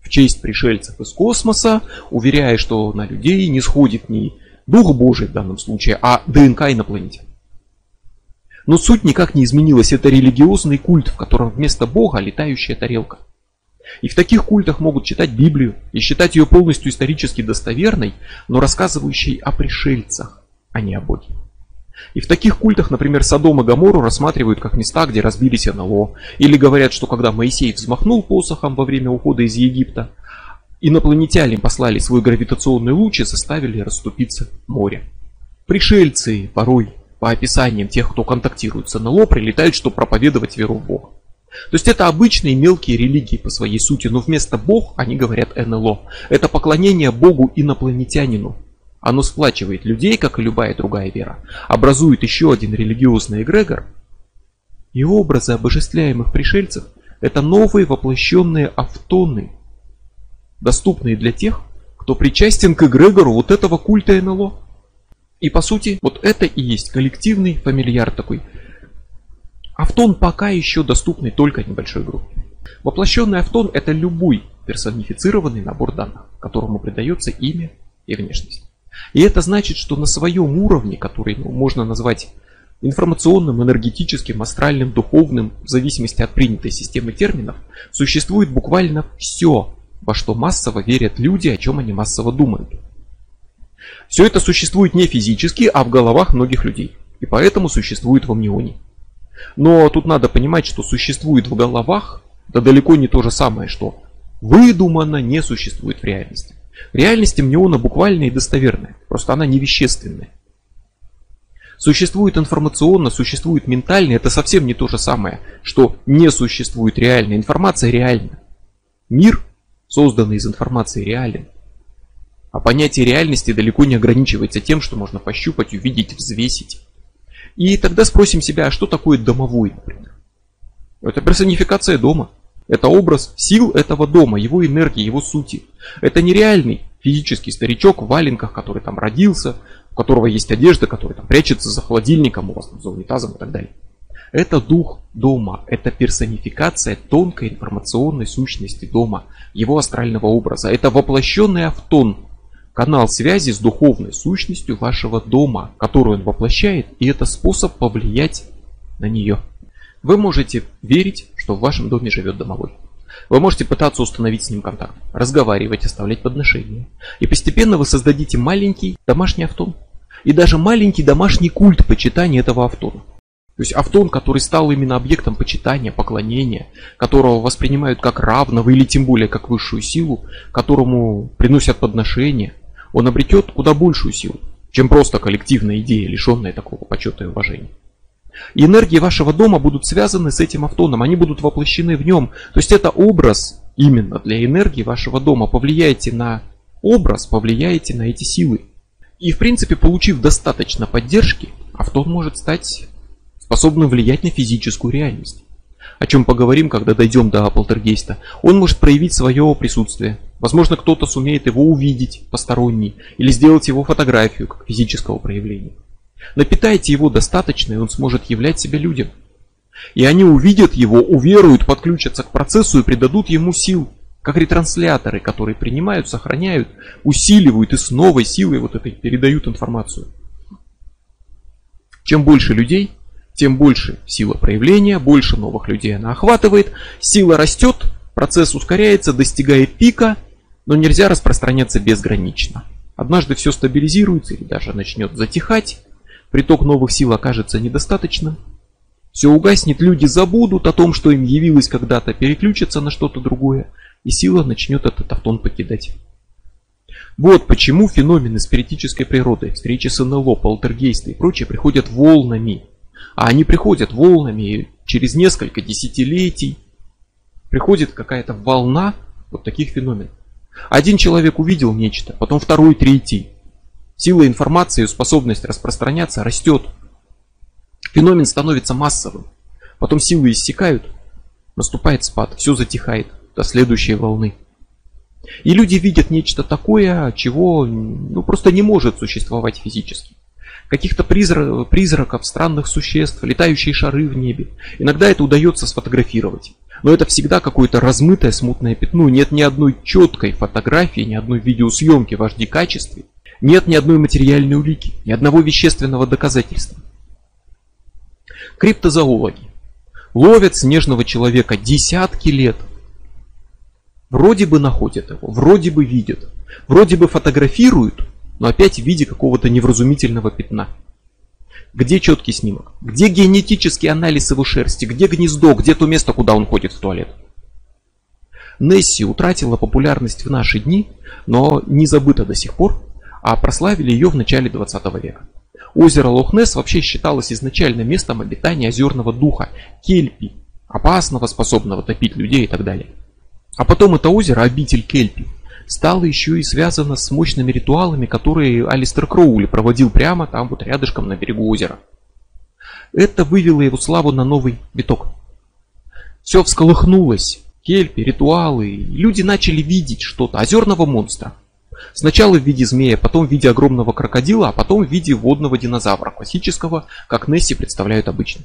в честь пришельцев из космоса, уверяя, что на людей не сходит ни Дух Божий в данном случае, а ДНК инопланетян. Но суть никак не изменилась, это религиозный культ, в котором вместо Бога летающая тарелка – и в таких культах могут читать Библию и считать ее полностью исторически достоверной, но рассказывающей о пришельцах, а не о Боге. И в таких культах, например, Содом и Гамору рассматривают как места, где разбились НЛО. Или говорят, что когда Моисей взмахнул посохом во время ухода из Египта, инопланетяне послали свой гравитационный луч и заставили расступиться море. Пришельцы порой, по описаниям тех, кто контактирует с НЛО, прилетают, чтобы проповедовать веру в Бога. То есть это обычные мелкие религии по своей сути, но вместо Бог они говорят НЛО. Это поклонение Богу инопланетянину. Оно сплачивает людей, как и любая другая вера, образует еще один религиозный эгрегор. И образы обожествляемых пришельцев – это новые воплощенные автоны, доступные для тех, кто причастен к эгрегору вот этого культа НЛО. И по сути, вот это и есть коллективный фамильяр такой – Автон пока еще доступный только небольшой группе. Воплощенный автон это любой персонифицированный набор данных, которому придается имя и внешность. И это значит, что на своем уровне, который ну, можно назвать информационным, энергетическим, астральным, духовным, в зависимости от принятой системы терминов, существует буквально все, во что массово верят люди, о чем они массово думают. Все это существует не физически, а в головах многих людей. И поэтому существует в амнионе. Но тут надо понимать, что существует в головах, это далеко не то же самое, что выдуманно не существует в реальности. В реальности мнеона буквальная и достоверная, просто она не вещественная. Существует информационно, существует ментально, это совсем не то же самое, что не существует реальная. Информация реальна. Мир, созданный из информации, реален. А понятие реальности далеко не ограничивается тем, что можно пощупать, увидеть, взвесить. И тогда спросим себя, а что такое домовой, например? Это персонификация дома. Это образ сил этого дома, его энергии, его сути. Это нереальный физический старичок в валенках, который там родился, у которого есть одежда, который там прячется за холодильником, у вас там за унитазом и так далее. Это дух дома, это персонификация тонкой информационной сущности дома, его астрального образа. Это воплощенный автон, канал связи с духовной сущностью вашего дома, которую он воплощает, и это способ повлиять на нее. Вы можете верить, что в вашем доме живет домовой. Вы можете пытаться установить с ним контакт, разговаривать, оставлять подношения. И постепенно вы создадите маленький домашний автон. И даже маленький домашний культ почитания этого автона. То есть автон, который стал именно объектом почитания, поклонения, которого воспринимают как равного или тем более как высшую силу, которому приносят подношения – он обретет куда большую силу, чем просто коллективная идея, лишенная такого почета и уважения. И энергии вашего дома будут связаны с этим автоном, они будут воплощены в нем. То есть это образ именно для энергии вашего дома. Повлияйте на образ, повлияете на эти силы. И в принципе, получив достаточно поддержки, автон может стать способным влиять на физическую реальность. О чем поговорим, когда дойдем до полтергейста. Он может проявить свое присутствие. Возможно, кто-то сумеет его увидеть, посторонний, или сделать его фотографию, как физического проявления. Напитайте его достаточно, и он сможет являть себя людям. И они увидят его, уверуют, подключатся к процессу и придадут ему сил, как ретрансляторы, которые принимают, сохраняют, усиливают и с новой силой вот этой передают информацию. Чем больше людей, тем больше сила проявления, больше новых людей она охватывает, сила растет, процесс ускоряется, достигает пика, но нельзя распространяться безгранично. Однажды все стабилизируется или даже начнет затихать, приток новых сил окажется недостаточным, все угаснет, люди забудут о том, что им явилось когда-то, переключатся на что-то другое, и сила начнет этот автон покидать. Вот почему феномены спиритической природы, встречи с НЛО, полтергейсты и прочее приходят волнами. А они приходят волнами и через несколько десятилетий приходит какая-то волна вот таких феноменов. Один человек увидел нечто, потом второй, третий. Сила информации и способность распространяться растет. Феномен становится массовым. Потом силы иссякают, наступает спад, все затихает до следующей волны. И люди видят нечто такое, чего ну, просто не может существовать физически. Каких-то призрак, призраков, странных существ, летающие шары в небе. Иногда это удается сфотографировать. Но это всегда какое-то размытое смутное пятно. Нет ни одной четкой фотографии, ни одной видеосъемки в HD качестве. Нет ни одной материальной улики, ни одного вещественного доказательства. Криптозоологи ловят снежного человека десятки лет. Вроде бы находят его, вроде бы видят, вроде бы фотографируют, но опять в виде какого-то невразумительного пятна. Где четкий снимок? Где генетический анализ его шерсти? Где гнездо? Где то место, куда он ходит в туалет? Несси утратила популярность в наши дни, но не забыта до сих пор, а прославили ее в начале 20 века. Озеро Лохнес вообще считалось изначально местом обитания озерного духа, кельпи, опасного, способного топить людей и так далее. А потом это озеро, обитель кельпи, стало еще и связано с мощными ритуалами, которые Алистер Кроули проводил прямо там вот рядышком на берегу озера. Это вывело его славу на новый виток. Все всколыхнулось. Кельпи, ритуалы. Люди начали видеть что-то. Озерного монстра. Сначала в виде змея, потом в виде огромного крокодила, а потом в виде водного динозавра, классического, как Несси представляют обычно.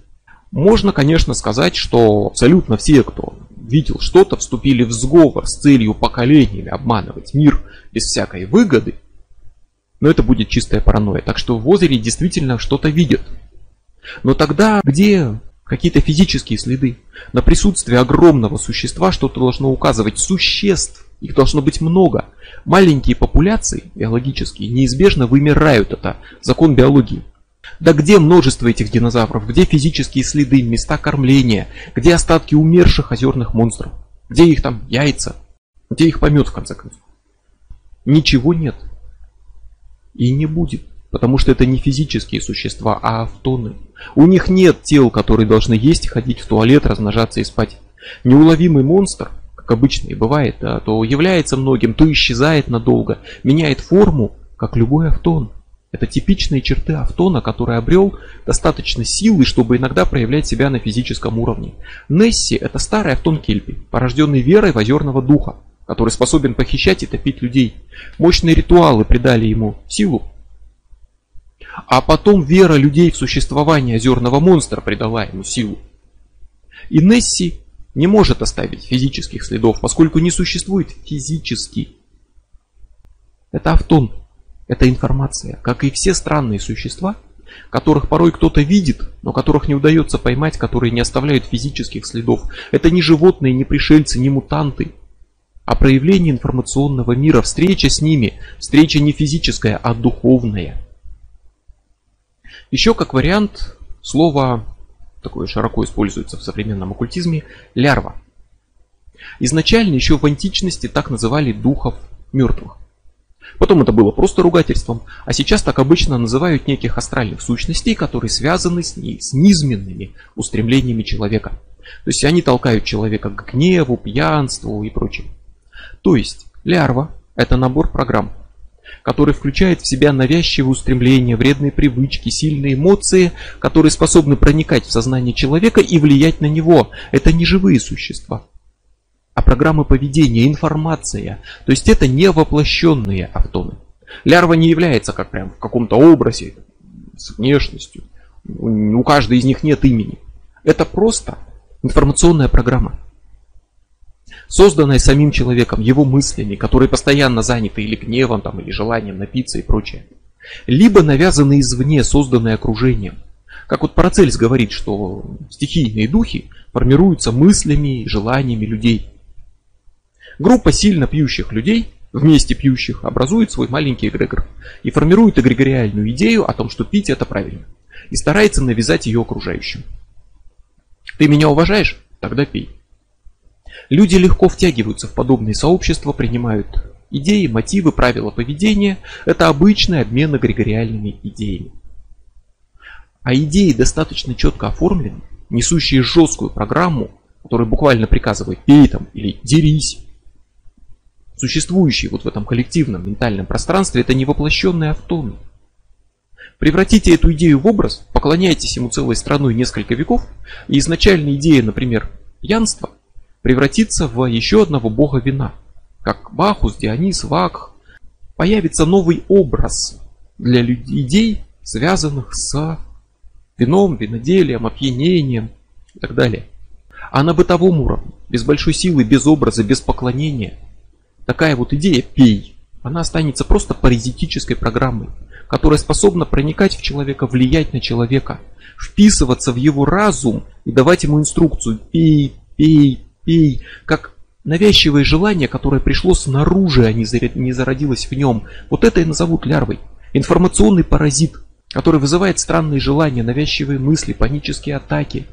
Можно, конечно, сказать, что абсолютно все, кто видел что-то, вступили в сговор с целью поколениями обманывать мир без всякой выгоды, но это будет чистая паранойя. Так что в озере действительно что-то видят. Но тогда где какие-то физические следы? На присутствие огромного существа что-то должно указывать. Существ, их должно быть много. Маленькие популяции биологические неизбежно вымирают. Это закон биологии. Да где множество этих динозавров? Где физические следы, места кормления? Где остатки умерших озерных монстров? Где их там яйца? Где их помет в конце концов? Ничего нет. И не будет. Потому что это не физические существа, а автоны. У них нет тел, которые должны есть, ходить в туалет, размножаться и спать. Неуловимый монстр, как обычно и бывает, да, то является многим, то исчезает надолго, меняет форму, как любой автон. Это типичные черты автона, который обрел достаточно силы, чтобы иногда проявлять себя на физическом уровне. Несси – это старый автон Кельпи, порожденный верой в озерного духа, который способен похищать и топить людей. Мощные ритуалы придали ему силу. А потом вера людей в существование озерного монстра придала ему силу. И Несси не может оставить физических следов, поскольку не существует физически. Это автон, это информация, как и все странные существа, которых порой кто-то видит, но которых не удается поймать, которые не оставляют физических следов. Это не животные, не пришельцы, не мутанты, а проявление информационного мира, встреча с ними, встреча не физическая, а духовная. Еще как вариант слово, такое широко используется в современном оккультизме, лярва. Изначально еще в античности так называли духов мертвых. Потом это было просто ругательством, а сейчас так обычно называют неких астральных сущностей, которые связаны с, ней, с низменными устремлениями человека. То есть они толкают человека к гневу, пьянству и прочему. То есть лярва – это набор программ. который включает в себя навязчивые устремления, вредные привычки, сильные эмоции, которые способны проникать в сознание человека и влиять на него. Это не живые существа, а программы поведения, информация. То есть это не воплощенные автоны. Лярва не является как прям в каком-то образе, с внешностью. У каждой из них нет имени. Это просто информационная программа созданное самим человеком, его мыслями, которые постоянно заняты или гневом, там, или желанием напиться и прочее. Либо навязанные извне, созданные окружением. Как вот Парацельс говорит, что стихийные духи формируются мыслями и желаниями людей. Группа сильно пьющих людей, вместе пьющих, образует свой маленький эгрегор и формирует эгрегориальную идею о том, что пить это правильно. И старается навязать ее окружающим. Ты меня уважаешь? Тогда пей. Люди легко втягиваются в подобные сообщества, принимают идеи, мотивы, правила поведения. Это обычный обмен эгрегориальными идеями. А идеи достаточно четко оформлены, несущие жесткую программу, которая буквально приказывает «пей там» или «дерись», существующие вот в этом коллективном ментальном пространстве, это не воплощенные автоны. Превратите эту идею в образ, поклоняйтесь ему целой страной несколько веков, и изначальная идея, например, пьянства, превратится в еще одного бога вина. Как Бахус, Дионис, Вакх. Появится новый образ для людей, связанных с вином, виноделием, опьянением и так далее. А на бытовом уровне, без большой силы, без образа, без поклонения, такая вот идея «пей», она останется просто паразитической программой, которая способна проникать в человека, влиять на человека, вписываться в его разум и давать ему инструкцию «пей, пей, пей, как навязчивое желание, которое пришло снаружи, а не зародилось в нем. Вот это и назовут лярвой. Информационный паразит, который вызывает странные желания, навязчивые мысли, панические атаки.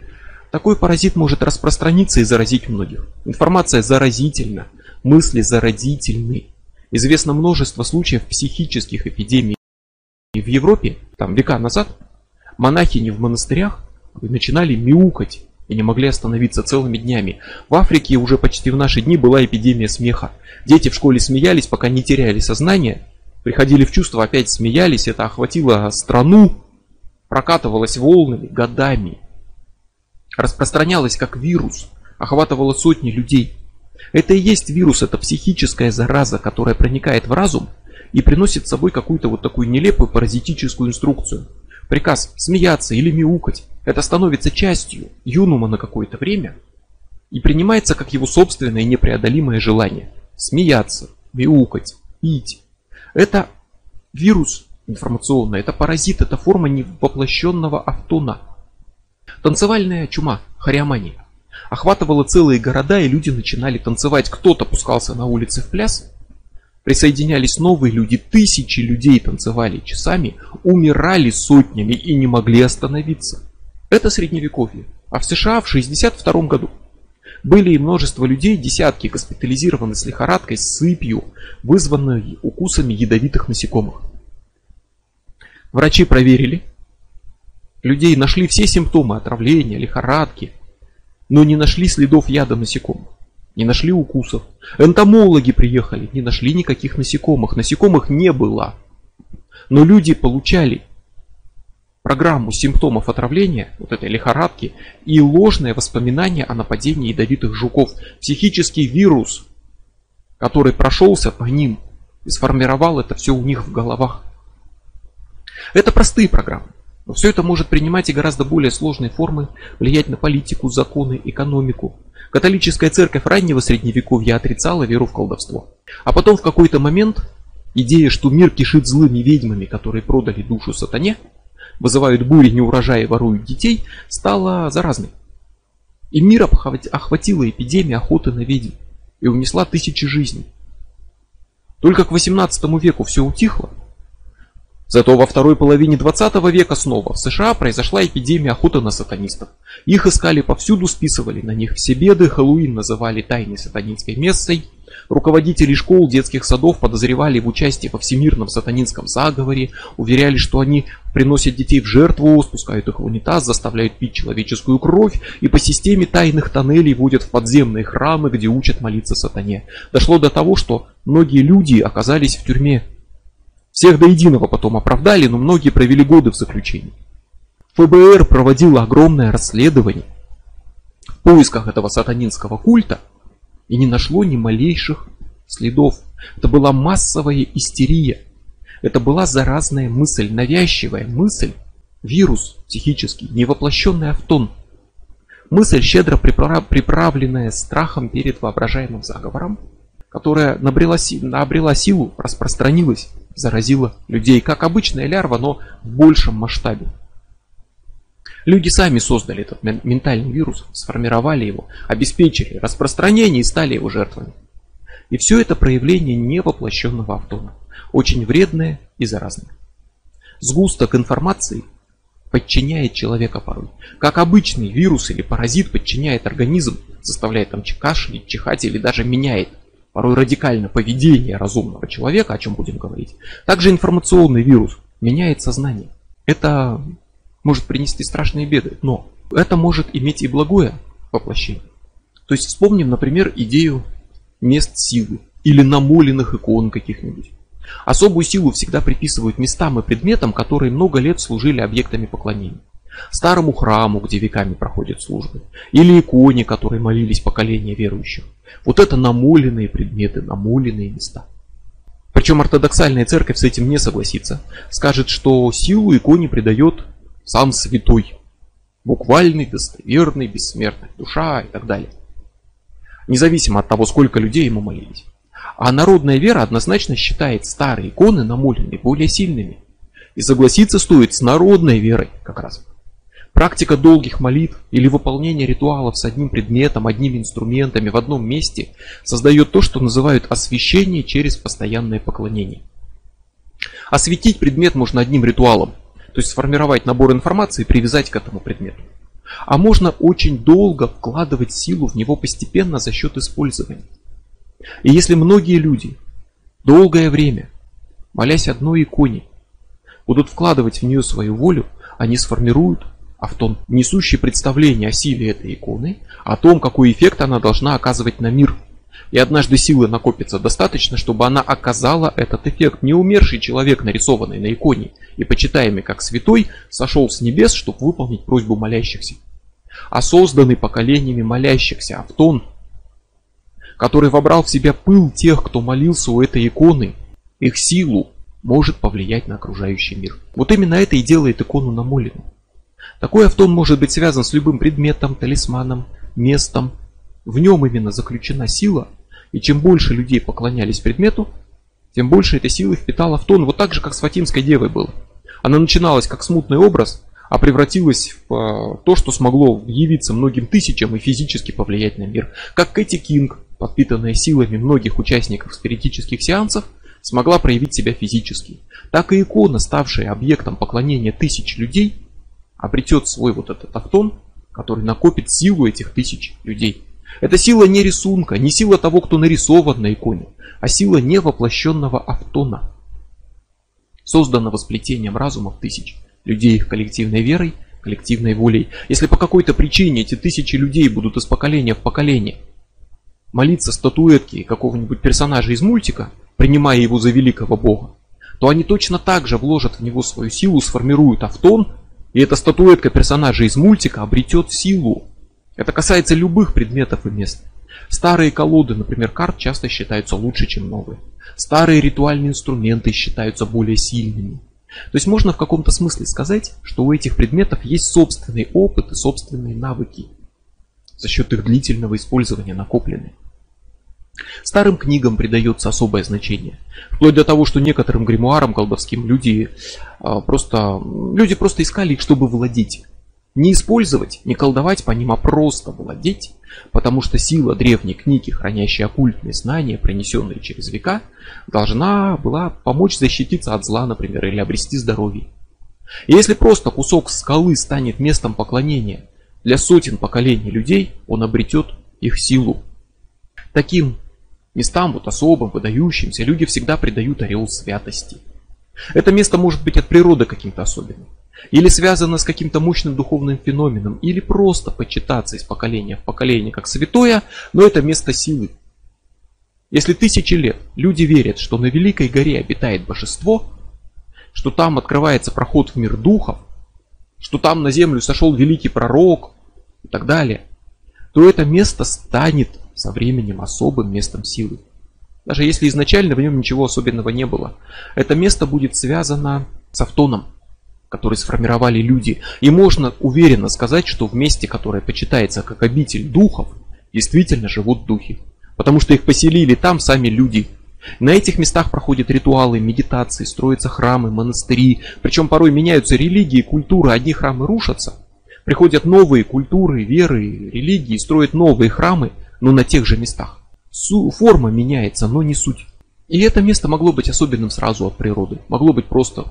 Такой паразит может распространиться и заразить многих. Информация заразительна, мысли заразительны. Известно множество случаев психических эпидемий. И в Европе, там века назад, монахини в монастырях начинали мяукать и не могли остановиться целыми днями. В Африке уже почти в наши дни была эпидемия смеха. Дети в школе смеялись, пока не теряли сознание, приходили в чувство, опять смеялись, это охватило страну, прокатывалось волнами годами, распространялось как вирус, охватывало сотни людей. Это и есть вирус, это психическая зараза, которая проникает в разум и приносит с собой какую-то вот такую нелепую паразитическую инструкцию. Приказ смеяться или мяукать. Это становится частью Юнума на какое-то время и принимается как его собственное непреодолимое желание. Смеяться, мяукать, пить. Это вирус информационный, это паразит, это форма невоплощенного автона. Танцевальная чума, хариамания, охватывала целые города, и люди начинали танцевать. Кто-то пускался на улице в пляс, Присоединялись новые люди, тысячи людей танцевали часами, умирали сотнями и не могли остановиться. Это средневековье. А в США в 1962 году были и множество людей, десятки госпитализированы с лихорадкой, с сыпью, вызванной укусами ядовитых насекомых. Врачи проверили. Людей нашли все симптомы отравления, лихорадки, но не нашли следов яда насекомых. Не нашли укусов. Энтомологи приехали, не нашли никаких насекомых. Насекомых не было. Но люди получали программу симптомов отравления, вот этой лихорадки, и ложное воспоминание о нападении ядовитых жуков. Психический вирус, который прошелся по ним и сформировал это все у них в головах. Это простые программы. Но все это может принимать и гораздо более сложные формы, влиять на политику, законы, экономику. Католическая церковь раннего средневековья отрицала веру в колдовство. А потом в какой-то момент идея, что мир кишит злыми ведьмами, которые продали душу сатане, вызывают бури, неурожаи, воруют детей, стала заразной. И мир охватила эпидемия охоты на ведьм и унесла тысячи жизней. Только к 18 веку все утихло, Зато во второй половине 20 века снова в США произошла эпидемия охоты на сатанистов. Их искали повсюду, списывали на них все беды, Хэллоуин называли тайной сатанинской мессой. Руководители школ, детских садов подозревали в участии во всемирном сатанинском заговоре, уверяли, что они приносят детей в жертву, спускают их в унитаз, заставляют пить человеческую кровь и по системе тайных тоннелей водят в подземные храмы, где учат молиться сатане. Дошло до того, что многие люди оказались в тюрьме Всех до единого потом оправдали, но многие провели годы в заключении. ФБР проводило огромное расследование в поисках этого сатанинского культа и не нашло ни малейших следов. Это была массовая истерия. Это была заразная мысль, навязчивая мысль, вирус психический, невоплощенный автон. Мысль, щедро приправленная страхом перед воображаемым заговором, которая набрела, обрела силу, распространилась, заразила людей, как обычная лярва, но в большем масштабе. Люди сами создали этот ментальный вирус, сформировали его, обеспечили распространение и стали его жертвами. И все это проявление невоплощенного автона, очень вредное и заразное. Сгусток информации подчиняет человека порой. Как обычный вирус или паразит подчиняет организм, заставляет там кашлять, чихать или даже меняет порой радикально поведение разумного человека, о чем будем говорить. Также информационный вирус меняет сознание. Это может принести страшные беды, но это может иметь и благое воплощение. То есть вспомним, например, идею мест силы или намоленных икон каких-нибудь. Особую силу всегда приписывают местам и предметам, которые много лет служили объектами поклонения. Старому храму, где веками проходят службы, или иконе, которой молились поколения верующих. Вот это намоленные предметы, намоленные места. Причем ортодоксальная церковь с этим не согласится. Скажет, что силу иконе придает сам святой. Буквальный, достоверный, бессмертный, душа и так далее. Независимо от того, сколько людей ему молились. А народная вера однозначно считает старые иконы намоленные более сильными. И согласиться стоит с народной верой как раз. Практика долгих молитв или выполнение ритуалов с одним предметом, одними инструментами в одном месте создает то, что называют освещение через постоянное поклонение. Осветить предмет можно одним ритуалом, то есть сформировать набор информации и привязать к этому предмету. А можно очень долго вкладывать силу в него постепенно за счет использования. И если многие люди долгое время, молясь одной иконе, будут вкладывать в нее свою волю, они сформируют автон, несущий представление о силе этой иконы, о том, какой эффект она должна оказывать на мир. И однажды силы накопится достаточно, чтобы она оказала этот эффект. Не умерший человек, нарисованный на иконе и почитаемый как святой, сошел с небес, чтобы выполнить просьбу молящихся. А созданный поколениями молящихся автон, который вобрал в себя пыл тех, кто молился у этой иконы, их силу может повлиять на окружающий мир. Вот именно это и делает икону намоленной. Такой автон может быть связан с любым предметом, талисманом, местом. В нем именно заключена сила, и чем больше людей поклонялись предмету, тем больше этой силы впитал автон, вот так же, как с Фатимской девой было. Она начиналась как смутный образ, а превратилась в а, то, что смогло явиться многим тысячам и физически повлиять на мир. Как Кэти Кинг, подпитанная силами многих участников спиритических сеансов, смогла проявить себя физически. Так и икона, ставшая объектом поклонения тысяч людей, обретет свой вот этот автон, который накопит силу этих тысяч людей. Это сила не рисунка, не сила того, кто нарисован на иконе, а сила невоплощенного автона, созданного сплетением разумов тысяч людей их коллективной верой, коллективной волей. Если по какой-то причине эти тысячи людей будут из поколения в поколение молиться статуэтке какого-нибудь персонажа из мультика, принимая его за великого бога, то они точно так же вложат в него свою силу, сформируют автон, и эта статуэтка персонажа из мультика обретет силу. Это касается любых предметов и мест. Старые колоды, например, карт часто считаются лучше, чем новые. Старые ритуальные инструменты считаются более сильными. То есть можно в каком-то смысле сказать, что у этих предметов есть собственный опыт и собственные навыки, за счет их длительного использования накопленные. Старым книгам придается особое значение. Вплоть до того, что некоторым гримуарам колдовским люди а, просто, люди просто искали их, чтобы владеть. Не использовать, не колдовать по ним, а просто владеть, потому что сила древней книги, хранящей оккультные знания, принесенные через века, должна была помочь защититься от зла, например, или обрести здоровье. И если просто кусок скалы станет местом поклонения для сотен поколений людей, он обретет их силу. Таким Местам вот особым, выдающимся, люди всегда придают ореол святости. Это место может быть от природы каким-то особенным. Или связано с каким-то мощным духовным феноменом, или просто почитаться из поколения в поколение как святое, но это место силы. Если тысячи лет люди верят, что на Великой горе обитает божество, что там открывается проход в мир духов, что там на землю сошел великий пророк и так далее, то это место станет со временем особым местом силы. Даже если изначально в нем ничего особенного не было. Это место будет связано с автоном, который сформировали люди. И можно уверенно сказать, что в месте, которое почитается как обитель духов, действительно живут духи. Потому что их поселили там сами люди. На этих местах проходят ритуалы, медитации, строятся храмы, монастыри. Причем порой меняются религии, культуры. Одни храмы рушатся. Приходят новые культуры, веры, религии, строят новые храмы, но на тех же местах. Форма меняется, но не суть. И это место могло быть особенным сразу от природы. Могло быть просто,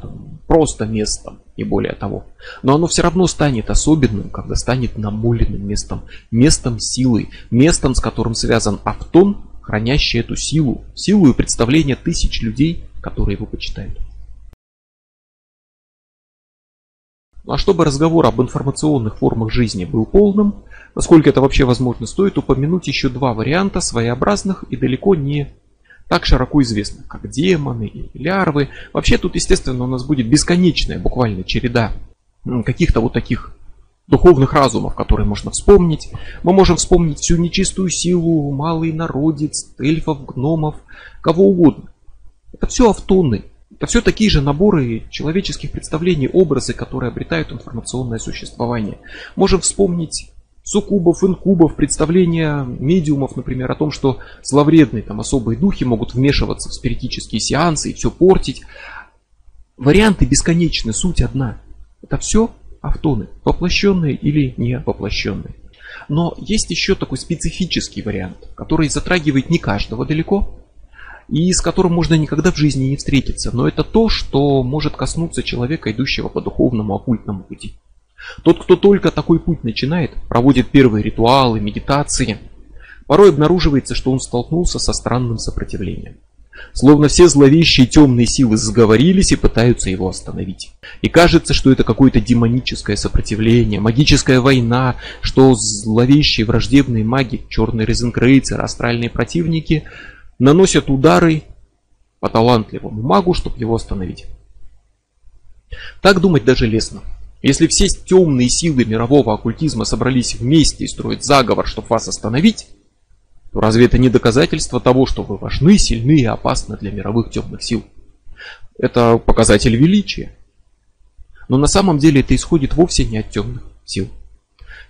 просто местом, и более того. Но оно все равно станет особенным, когда станет намоленным местом. Местом силы. Местом, с которым связан автон, хранящий эту силу. Силу и представление тысяч людей, которые его почитают. А чтобы разговор об информационных формах жизни был полным, насколько это вообще возможно, стоит упомянуть еще два варианта своеобразных и далеко не так широко известных, как демоны и лярвы. Вообще тут, естественно, у нас будет бесконечная буквально череда каких-то вот таких духовных разумов, которые можно вспомнить. Мы можем вспомнить всю нечистую силу, малый народец, эльфов, гномов, кого угодно. Это все автоны, это все такие же наборы человеческих представлений, образы, которые обретают информационное существование. Можем вспомнить суккубов, инкубов, представления медиумов, например, о том, что зловредные там особые духи могут вмешиваться в спиритические сеансы и все портить. Варианты бесконечны, суть одна. Это все автоны, воплощенные или не воплощенные. Но есть еще такой специфический вариант, который затрагивает не каждого далеко, и с которым можно никогда в жизни не встретиться. Но это то, что может коснуться человека, идущего по духовному оккультному пути. Тот, кто только такой путь начинает, проводит первые ритуалы, медитации, порой обнаруживается, что он столкнулся со странным сопротивлением. Словно все зловещие темные силы сговорились и пытаются его остановить. И кажется, что это какое-то демоническое сопротивление, магическая война, что зловещие враждебные маги, черные резенкрейцеры, астральные противники наносят удары по талантливому магу, чтобы его остановить. Так думать даже лестно. Если все темные силы мирового оккультизма собрались вместе и строят заговор, чтобы вас остановить, то разве это не доказательство того, что вы важны, сильны и опасны для мировых темных сил? Это показатель величия. Но на самом деле это исходит вовсе не от темных сил.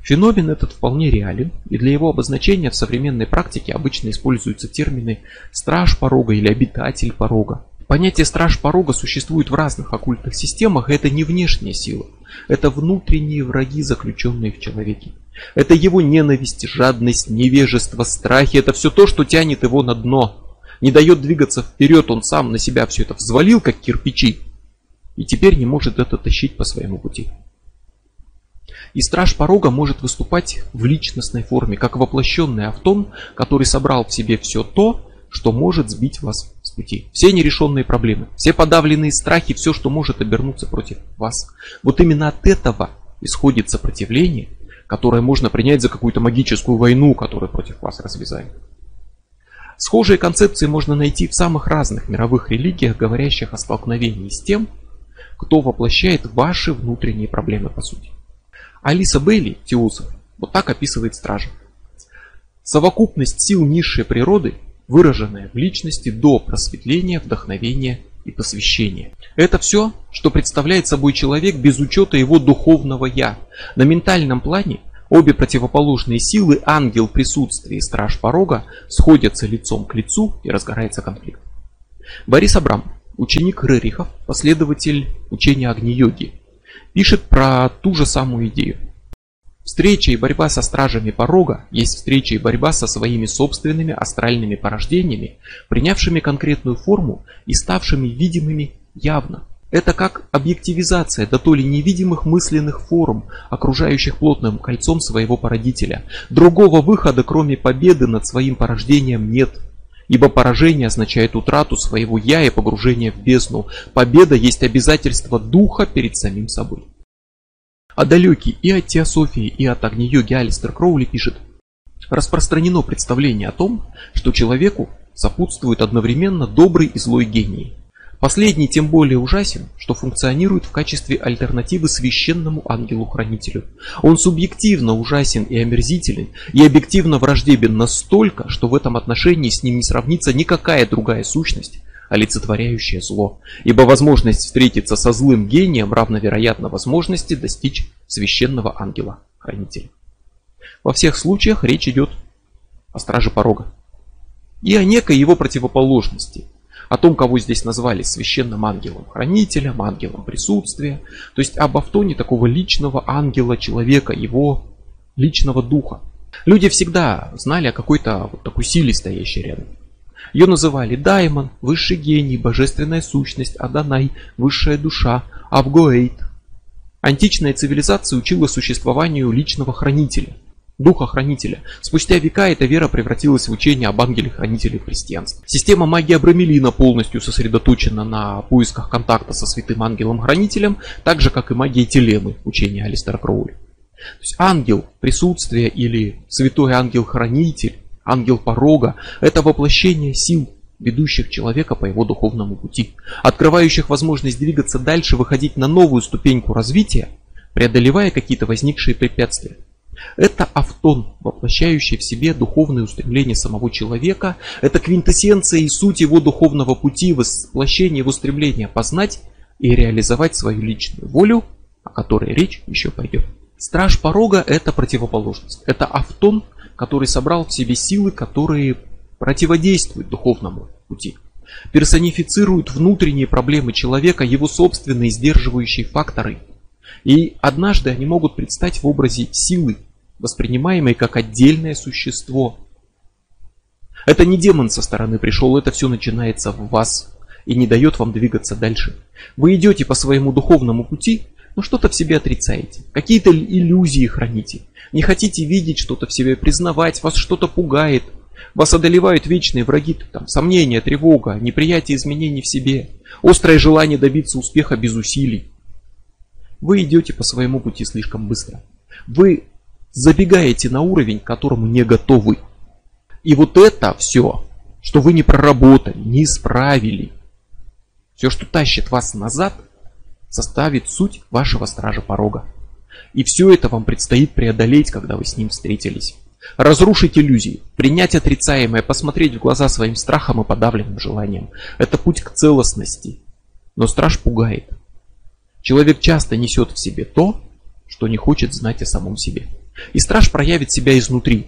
Феномен этот вполне реален, и для его обозначения в современной практике обычно используются термины «страж порога» или «обитатель порога». Понятие «страж порога» существует в разных оккультных системах, и это не внешняя сила. Это внутренние враги, заключенные в человеке. Это его ненависть, жадность, невежество, страхи. Это все то, что тянет его на дно. Не дает двигаться вперед, он сам на себя все это взвалил, как кирпичи. И теперь не может это тащить по своему пути. И страж порога может выступать в личностной форме, как воплощенный автон, который собрал в себе все то, что может сбить вас с пути. Все нерешенные проблемы, все подавленные страхи, все, что может обернуться против вас. Вот именно от этого исходит сопротивление, которое можно принять за какую-то магическую войну, которую против вас развязали. Схожие концепции можно найти в самых разных мировых религиях, говорящих о столкновении с тем, кто воплощает ваши внутренние проблемы по сути. Алиса Бейли, теософ, вот так описывает стража. Совокупность сил низшей природы, выраженная в личности до просветления, вдохновения и посвящения. Это все, что представляет собой человек без учета его духовного «я». На ментальном плане обе противоположные силы, ангел присутствия и страж порога, сходятся лицом к лицу и разгорается конфликт. Борис Абрам, ученик Рерихов, последователь учения Агни-йоги, пишет про ту же самую идею. Встреча и борьба со стражами порога есть встреча и борьба со своими собственными астральными порождениями, принявшими конкретную форму и ставшими видимыми явно. Это как объективизация до то ли невидимых мысленных форм, окружающих плотным кольцом своего породителя. Другого выхода, кроме победы над своим порождением, нет. Ибо поражение означает утрату своего «я» и погружение в бездну. Победа есть обязательство духа перед самим собой. А далекий и от теософии, и от огни-йоги Алистер Кроули пишет, распространено представление о том, что человеку сопутствует одновременно добрый и злой гений. Последний тем более ужасен, что функционирует в качестве альтернативы священному ангелу-хранителю. Он субъективно ужасен и омерзителен, и объективно враждебен настолько, что в этом отношении с ним не сравнится никакая другая сущность, олицетворяющая зло. Ибо возможность встретиться со злым гением равновероятна возможности достичь священного ангела-хранителя. Во всех случаях речь идет о страже порога и о некой его противоположности, о том, кого здесь назвали священным ангелом, хранителем, ангелом присутствия, то есть об автоне такого личного ангела человека, его личного духа. Люди всегда знали о какой-то вот такой силе, стоящей рядом. Ее называли Даймон, высший гений, божественная сущность, Адонай, высшая душа, Авгоэйт. Античная цивилизация учила существованию личного хранителя, духа-хранителя. Спустя века эта вера превратилась в учение об ангеле-хранителе христианства. Система магии Абрамелина полностью сосредоточена на поисках контакта со святым ангелом-хранителем, так же как и магия Телемы, учение Алистера Кроули. То есть ангел присутствия или святой ангел-хранитель, ангел порога – это воплощение сил, ведущих человека по его духовному пути, открывающих возможность двигаться дальше, выходить на новую ступеньку развития, преодолевая какие-то возникшие препятствия. Это автон, воплощающий в себе духовные устремления самого человека. Это квинтэссенция и суть его духовного пути, воплощение его стремления познать и реализовать свою личную волю, о которой речь еще пойдет. Страж порога – это противоположность. Это автон, который собрал в себе силы, которые противодействуют духовному пути. Персонифицируют внутренние проблемы человека, его собственные сдерживающие факторы – и однажды они могут предстать в образе силы, воспринимаемой как отдельное существо. Это не демон со стороны пришел, это все начинается в вас и не дает вам двигаться дальше. Вы идете по своему духовному пути, но что-то в себе отрицаете, какие-то иллюзии храните, не хотите видеть что-то в себе, признавать, вас что-то пугает, вас одолевают вечные враги, там, сомнения, тревога, неприятие изменений в себе, острое желание добиться успеха без усилий. Вы идете по своему пути слишком быстро. Вы забегаете на уровень, к которому не готовы. И вот это все, что вы не проработали, не исправили, все, что тащит вас назад, составит суть вашего стража порога. И все это вам предстоит преодолеть, когда вы с ним встретились. Разрушить иллюзии, принять отрицаемое, посмотреть в глаза своим страхом и подавленным желанием. Это путь к целостности. Но страж пугает. Человек часто несет в себе то, что не хочет знать о самом себе. И страж проявит себя изнутри,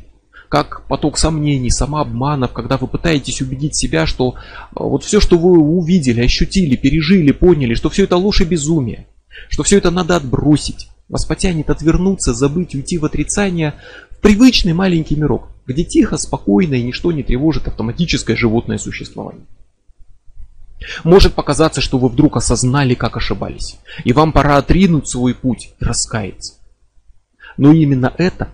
как поток сомнений, самообманов, когда вы пытаетесь убедить себя, что э, вот все, что вы увидели, ощутили, пережили, поняли, что все это ложь и безумие, что все это надо отбросить. Вас потянет отвернуться, забыть, уйти в отрицание, в привычный маленький мирок, где тихо, спокойно и ничто не тревожит автоматическое животное существование. Может показаться, что вы вдруг осознали, как ошибались, и вам пора отринуть свой путь и раскаяться. Но именно это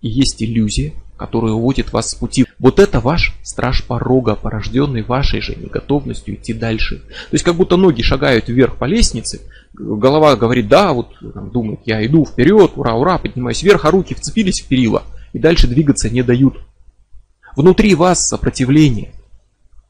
и есть иллюзия, которая уводит вас с пути. Вот это ваш страж порога, порожденный вашей же неготовностью идти дальше. То есть как будто ноги шагают вверх по лестнице, голова говорит, да, вот думает, я иду вперед, ура, ура, поднимаюсь вверх, а руки вцепились в перила и дальше двигаться не дают. Внутри вас сопротивление –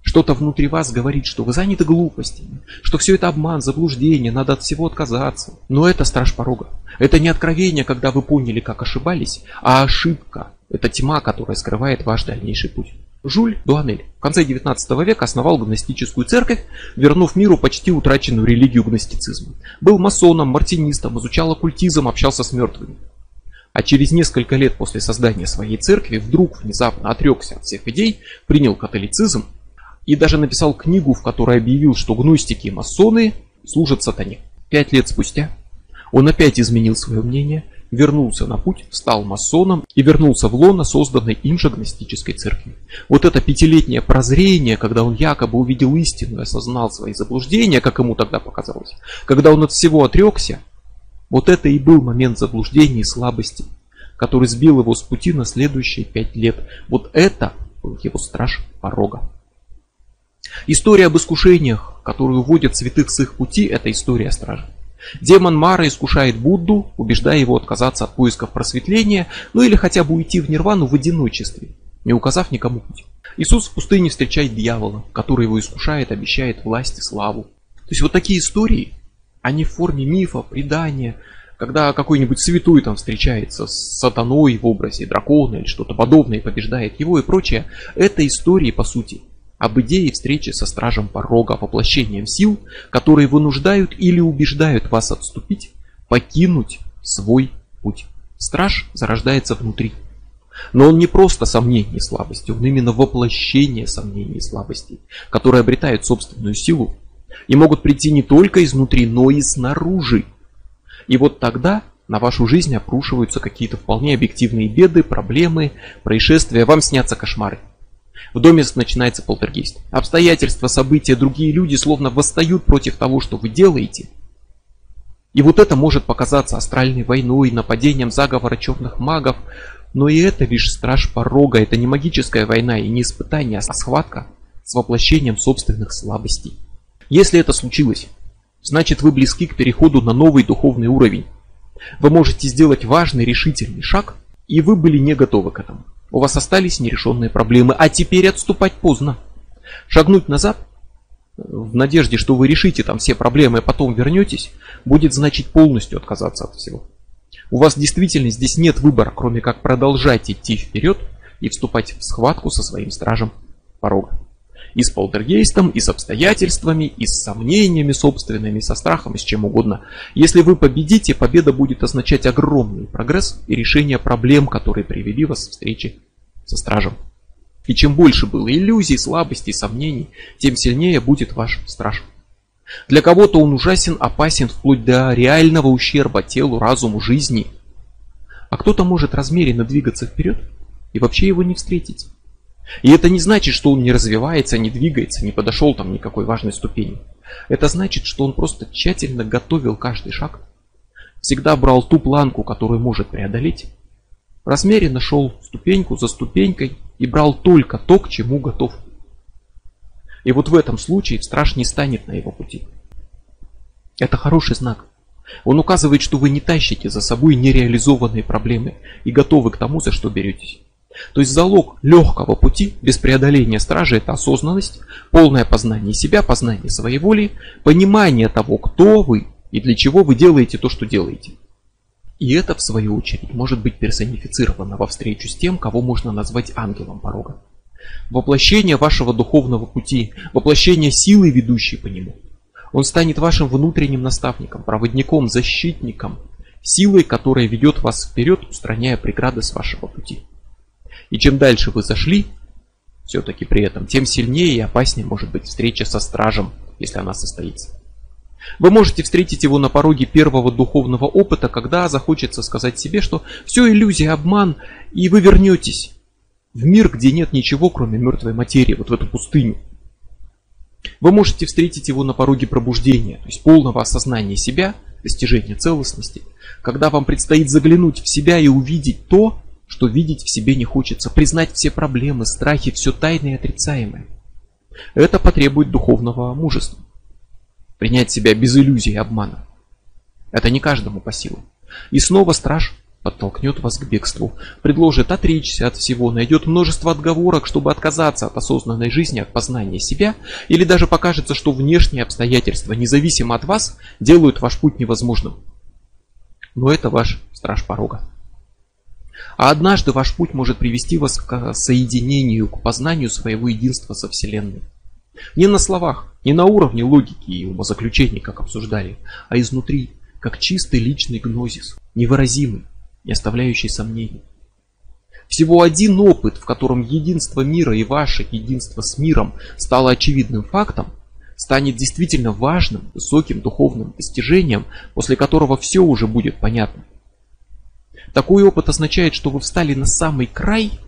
что-то внутри вас говорит, что вы заняты глупостями, что все это обман, заблуждение, надо от всего отказаться. Но это страж порога. Это не откровение, когда вы поняли, как ошибались, а ошибка. Это тьма, которая скрывает ваш дальнейший путь. Жюль Дуанель в конце 19 века основал гностическую церковь, вернув миру почти утраченную религию гностицизма. Был масоном, мартинистом, изучал оккультизм, общался с мертвыми. А через несколько лет после создания своей церкви вдруг внезапно отрекся от всех идей, принял католицизм и даже написал книгу, в которой объявил, что гностики и масоны служат сатане. Пять лет спустя он опять изменил свое мнение, вернулся на путь, стал масоном и вернулся в лоно созданной им же гностической церкви. Вот это пятилетнее прозрение, когда он якобы увидел истину и осознал свои заблуждения, как ему тогда показалось, когда он от всего отрекся, вот это и был момент заблуждения и слабости, который сбил его с пути на следующие пять лет. Вот это был его страж порога. История об искушениях, которые уводят святых с их пути, это история стражи. Демон Мара искушает Будду, убеждая его отказаться от поисков просветления, ну или хотя бы уйти в нирвану в одиночестве, не указав никому путь. Иисус в пустыне встречает дьявола, который его искушает, обещает власть и славу. То есть вот такие истории, они в форме мифа, предания, когда какой-нибудь святой там встречается с сатаной в образе дракона или что-то подобное и побеждает его и прочее, это истории, по сути, об идее встречи со стражем порога, воплощением сил, которые вынуждают или убеждают вас отступить, покинуть свой путь. Страж зарождается внутри. Но он не просто сомнение и слабости, он именно воплощение сомнений и слабостей, которые обретают собственную силу и могут прийти не только изнутри, но и снаружи. И вот тогда на вашу жизнь опрушиваются какие-то вполне объективные беды, проблемы, происшествия, вам снятся кошмары. В доме начинается полтергейст. Обстоятельства, события, другие люди словно восстают против того, что вы делаете. И вот это может показаться астральной войной, нападением заговора черных магов, но и это лишь страж порога, это не магическая война и не испытание, а схватка с воплощением собственных слабостей. Если это случилось, значит вы близки к переходу на новый духовный уровень. Вы можете сделать важный решительный шаг, и вы были не готовы к этому. У вас остались нерешенные проблемы, а теперь отступать поздно. Шагнуть назад, в надежде, что вы решите там все проблемы, а потом вернетесь, будет значить полностью отказаться от всего. У вас действительно здесь нет выбора, кроме как продолжать идти вперед и вступать в схватку со своим стражем порога. И с полтергейстом, и с обстоятельствами, и с сомнениями собственными, со страхом, и с чем угодно. Если вы победите, победа будет означать огромный прогресс и решение проблем, которые привели вас к встрече со стражем. И чем больше было иллюзий, слабостей, сомнений, тем сильнее будет ваш страж. Для кого-то он ужасен, опасен вплоть до реального ущерба телу, разуму, жизни. А кто-то может размеренно двигаться вперед и вообще его не встретить. И это не значит, что он не развивается, не двигается, не подошел там никакой важной ступени. Это значит, что он просто тщательно готовил каждый шаг, всегда брал ту планку, которую может преодолеть, размеренно шел ступеньку за ступенькой и брал только то, к чему готов. И вот в этом случае страж не станет на его пути. Это хороший знак. Он указывает, что вы не тащите за собой нереализованные проблемы и готовы к тому, за что беретесь. То есть залог легкого пути без преодоления стражи это осознанность, полное познание себя, познание своей воли, понимание того, кто вы и для чего вы делаете то, что делаете. И это, в свою очередь, может быть персонифицировано во встречу с тем, кого можно назвать ангелом порога воплощение вашего духовного пути, воплощение силы, ведущей по нему. Он станет вашим внутренним наставником, проводником, защитником, силой, которая ведет вас вперед, устраняя преграды с вашего пути. И чем дальше вы зашли, все-таки при этом, тем сильнее и опаснее может быть встреча со стражем, если она состоится. Вы можете встретить его на пороге первого духовного опыта, когда захочется сказать себе, что все иллюзия, обман, и вы вернетесь в мир, где нет ничего, кроме мертвой материи, вот в эту пустыню. Вы можете встретить его на пороге пробуждения, то есть полного осознания себя, достижения целостности, когда вам предстоит заглянуть в себя и увидеть то, что видеть в себе не хочется, признать все проблемы, страхи, все тайное и отрицаемое. Это потребует духовного мужества. Принять себя без иллюзий и обмана. Это не каждому по силам. И снова страж подтолкнет вас к бегству, предложит отречься от всего, найдет множество отговорок, чтобы отказаться от осознанной жизни, от познания себя, или даже покажется, что внешние обстоятельства, независимо от вас, делают ваш путь невозможным. Но это ваш страж порога. А однажды ваш путь может привести вас к соединению, к познанию своего единства со Вселенной. Не на словах, не на уровне логики и умозаключений, как обсуждали, а изнутри, как чистый личный гнозис, невыразимый, не оставляющий сомнений. Всего один опыт, в котором единство мира и ваше единство с миром стало очевидным фактом, станет действительно важным, высоким духовным достижением, после которого все уже будет понятно. Такой опыт означает, что вы встали на самый край,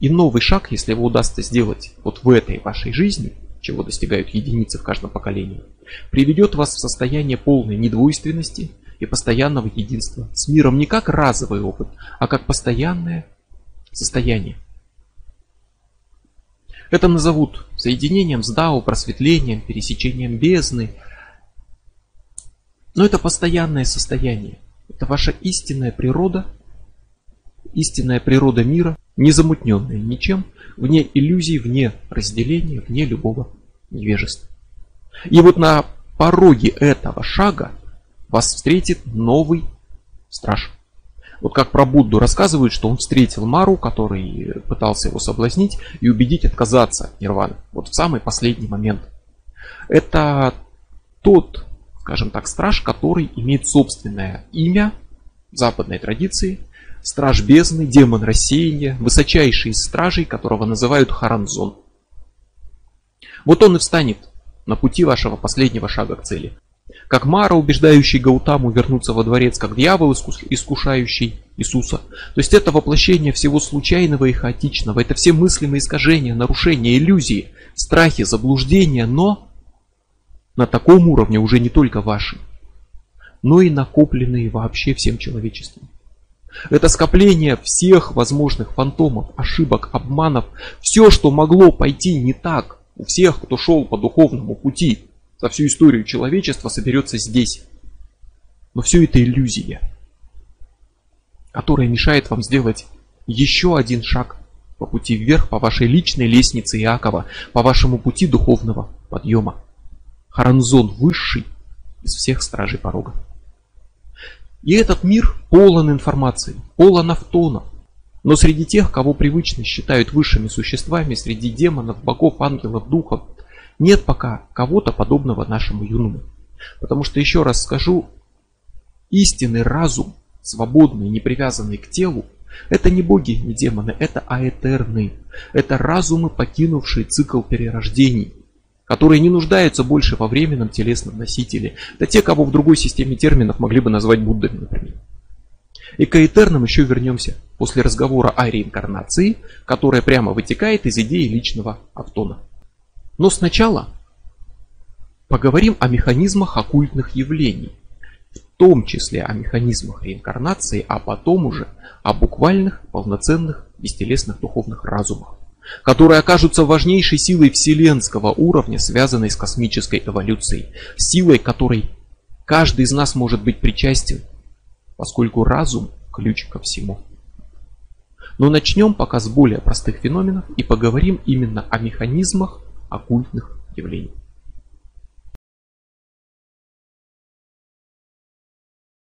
и новый шаг, если его удастся сделать вот в этой вашей жизни, чего достигают единицы в каждом поколении, приведет вас в состояние полной недвойственности, и постоянного единства с миром не как разовый опыт, а как постоянное состояние. Это назовут соединением с Дао, просветлением, пересечением бездны. Но это постоянное состояние. Это ваша истинная природа, истинная природа мира, не замутненная ничем, вне иллюзий, вне разделения, вне любого невежества. И вот на пороге этого шага вас встретит новый страж. Вот как про Будду рассказывают, что он встретил Мару, который пытался его соблазнить и убедить отказаться от нирваны. Вот в самый последний момент. Это тот, скажем так, страж, который имеет собственное имя западной традиции. Страж бездны, демон рассеяния, высочайший из стражей, которого называют Харанзон. Вот он и встанет на пути вашего последнего шага к цели. Как Мара, убеждающий Гаутаму вернуться во дворец, как дьявол, искушающий Иисуса. То есть это воплощение всего случайного и хаотичного. Это все мыслимые искажения, нарушения, иллюзии, страхи, заблуждения, но на таком уровне уже не только ваши, но и накопленные вообще всем человечеством. Это скопление всех возможных фантомов, ошибок, обманов, все, что могло пойти не так у всех, кто шел по духовному пути за всю историю человечества, соберется здесь. Но все это иллюзия, которая мешает вам сделать еще один шаг по пути вверх, по вашей личной лестнице Иакова, по вашему пути духовного подъема. Харанзон высший из всех стражей порога. И этот мир полон информации, полон автонов. Но среди тех, кого привычно считают высшими существами, среди демонов, богов, ангелов, духов, нет пока кого-то подобного нашему юному. Потому что, еще раз скажу, истинный разум, свободный, не привязанный к телу, это не боги, не демоны, это аэтерны. Это разумы, покинувшие цикл перерождений, которые не нуждаются больше во временном телесном носителе. Это те, кого в другой системе терминов могли бы назвать Буддами, например. И к Этернам еще вернемся после разговора о реинкарнации, которая прямо вытекает из идеи личного автона. Но сначала поговорим о механизмах оккультных явлений, в том числе о механизмах реинкарнации, а потом уже о буквальных, полноценных, бестелесных духовных разумах которые окажутся важнейшей силой вселенского уровня, связанной с космической эволюцией, силой которой каждый из нас может быть причастен, поскольку разум – ключ ко всему. Но начнем пока с более простых феноменов и поговорим именно о механизмах оккультных явлений.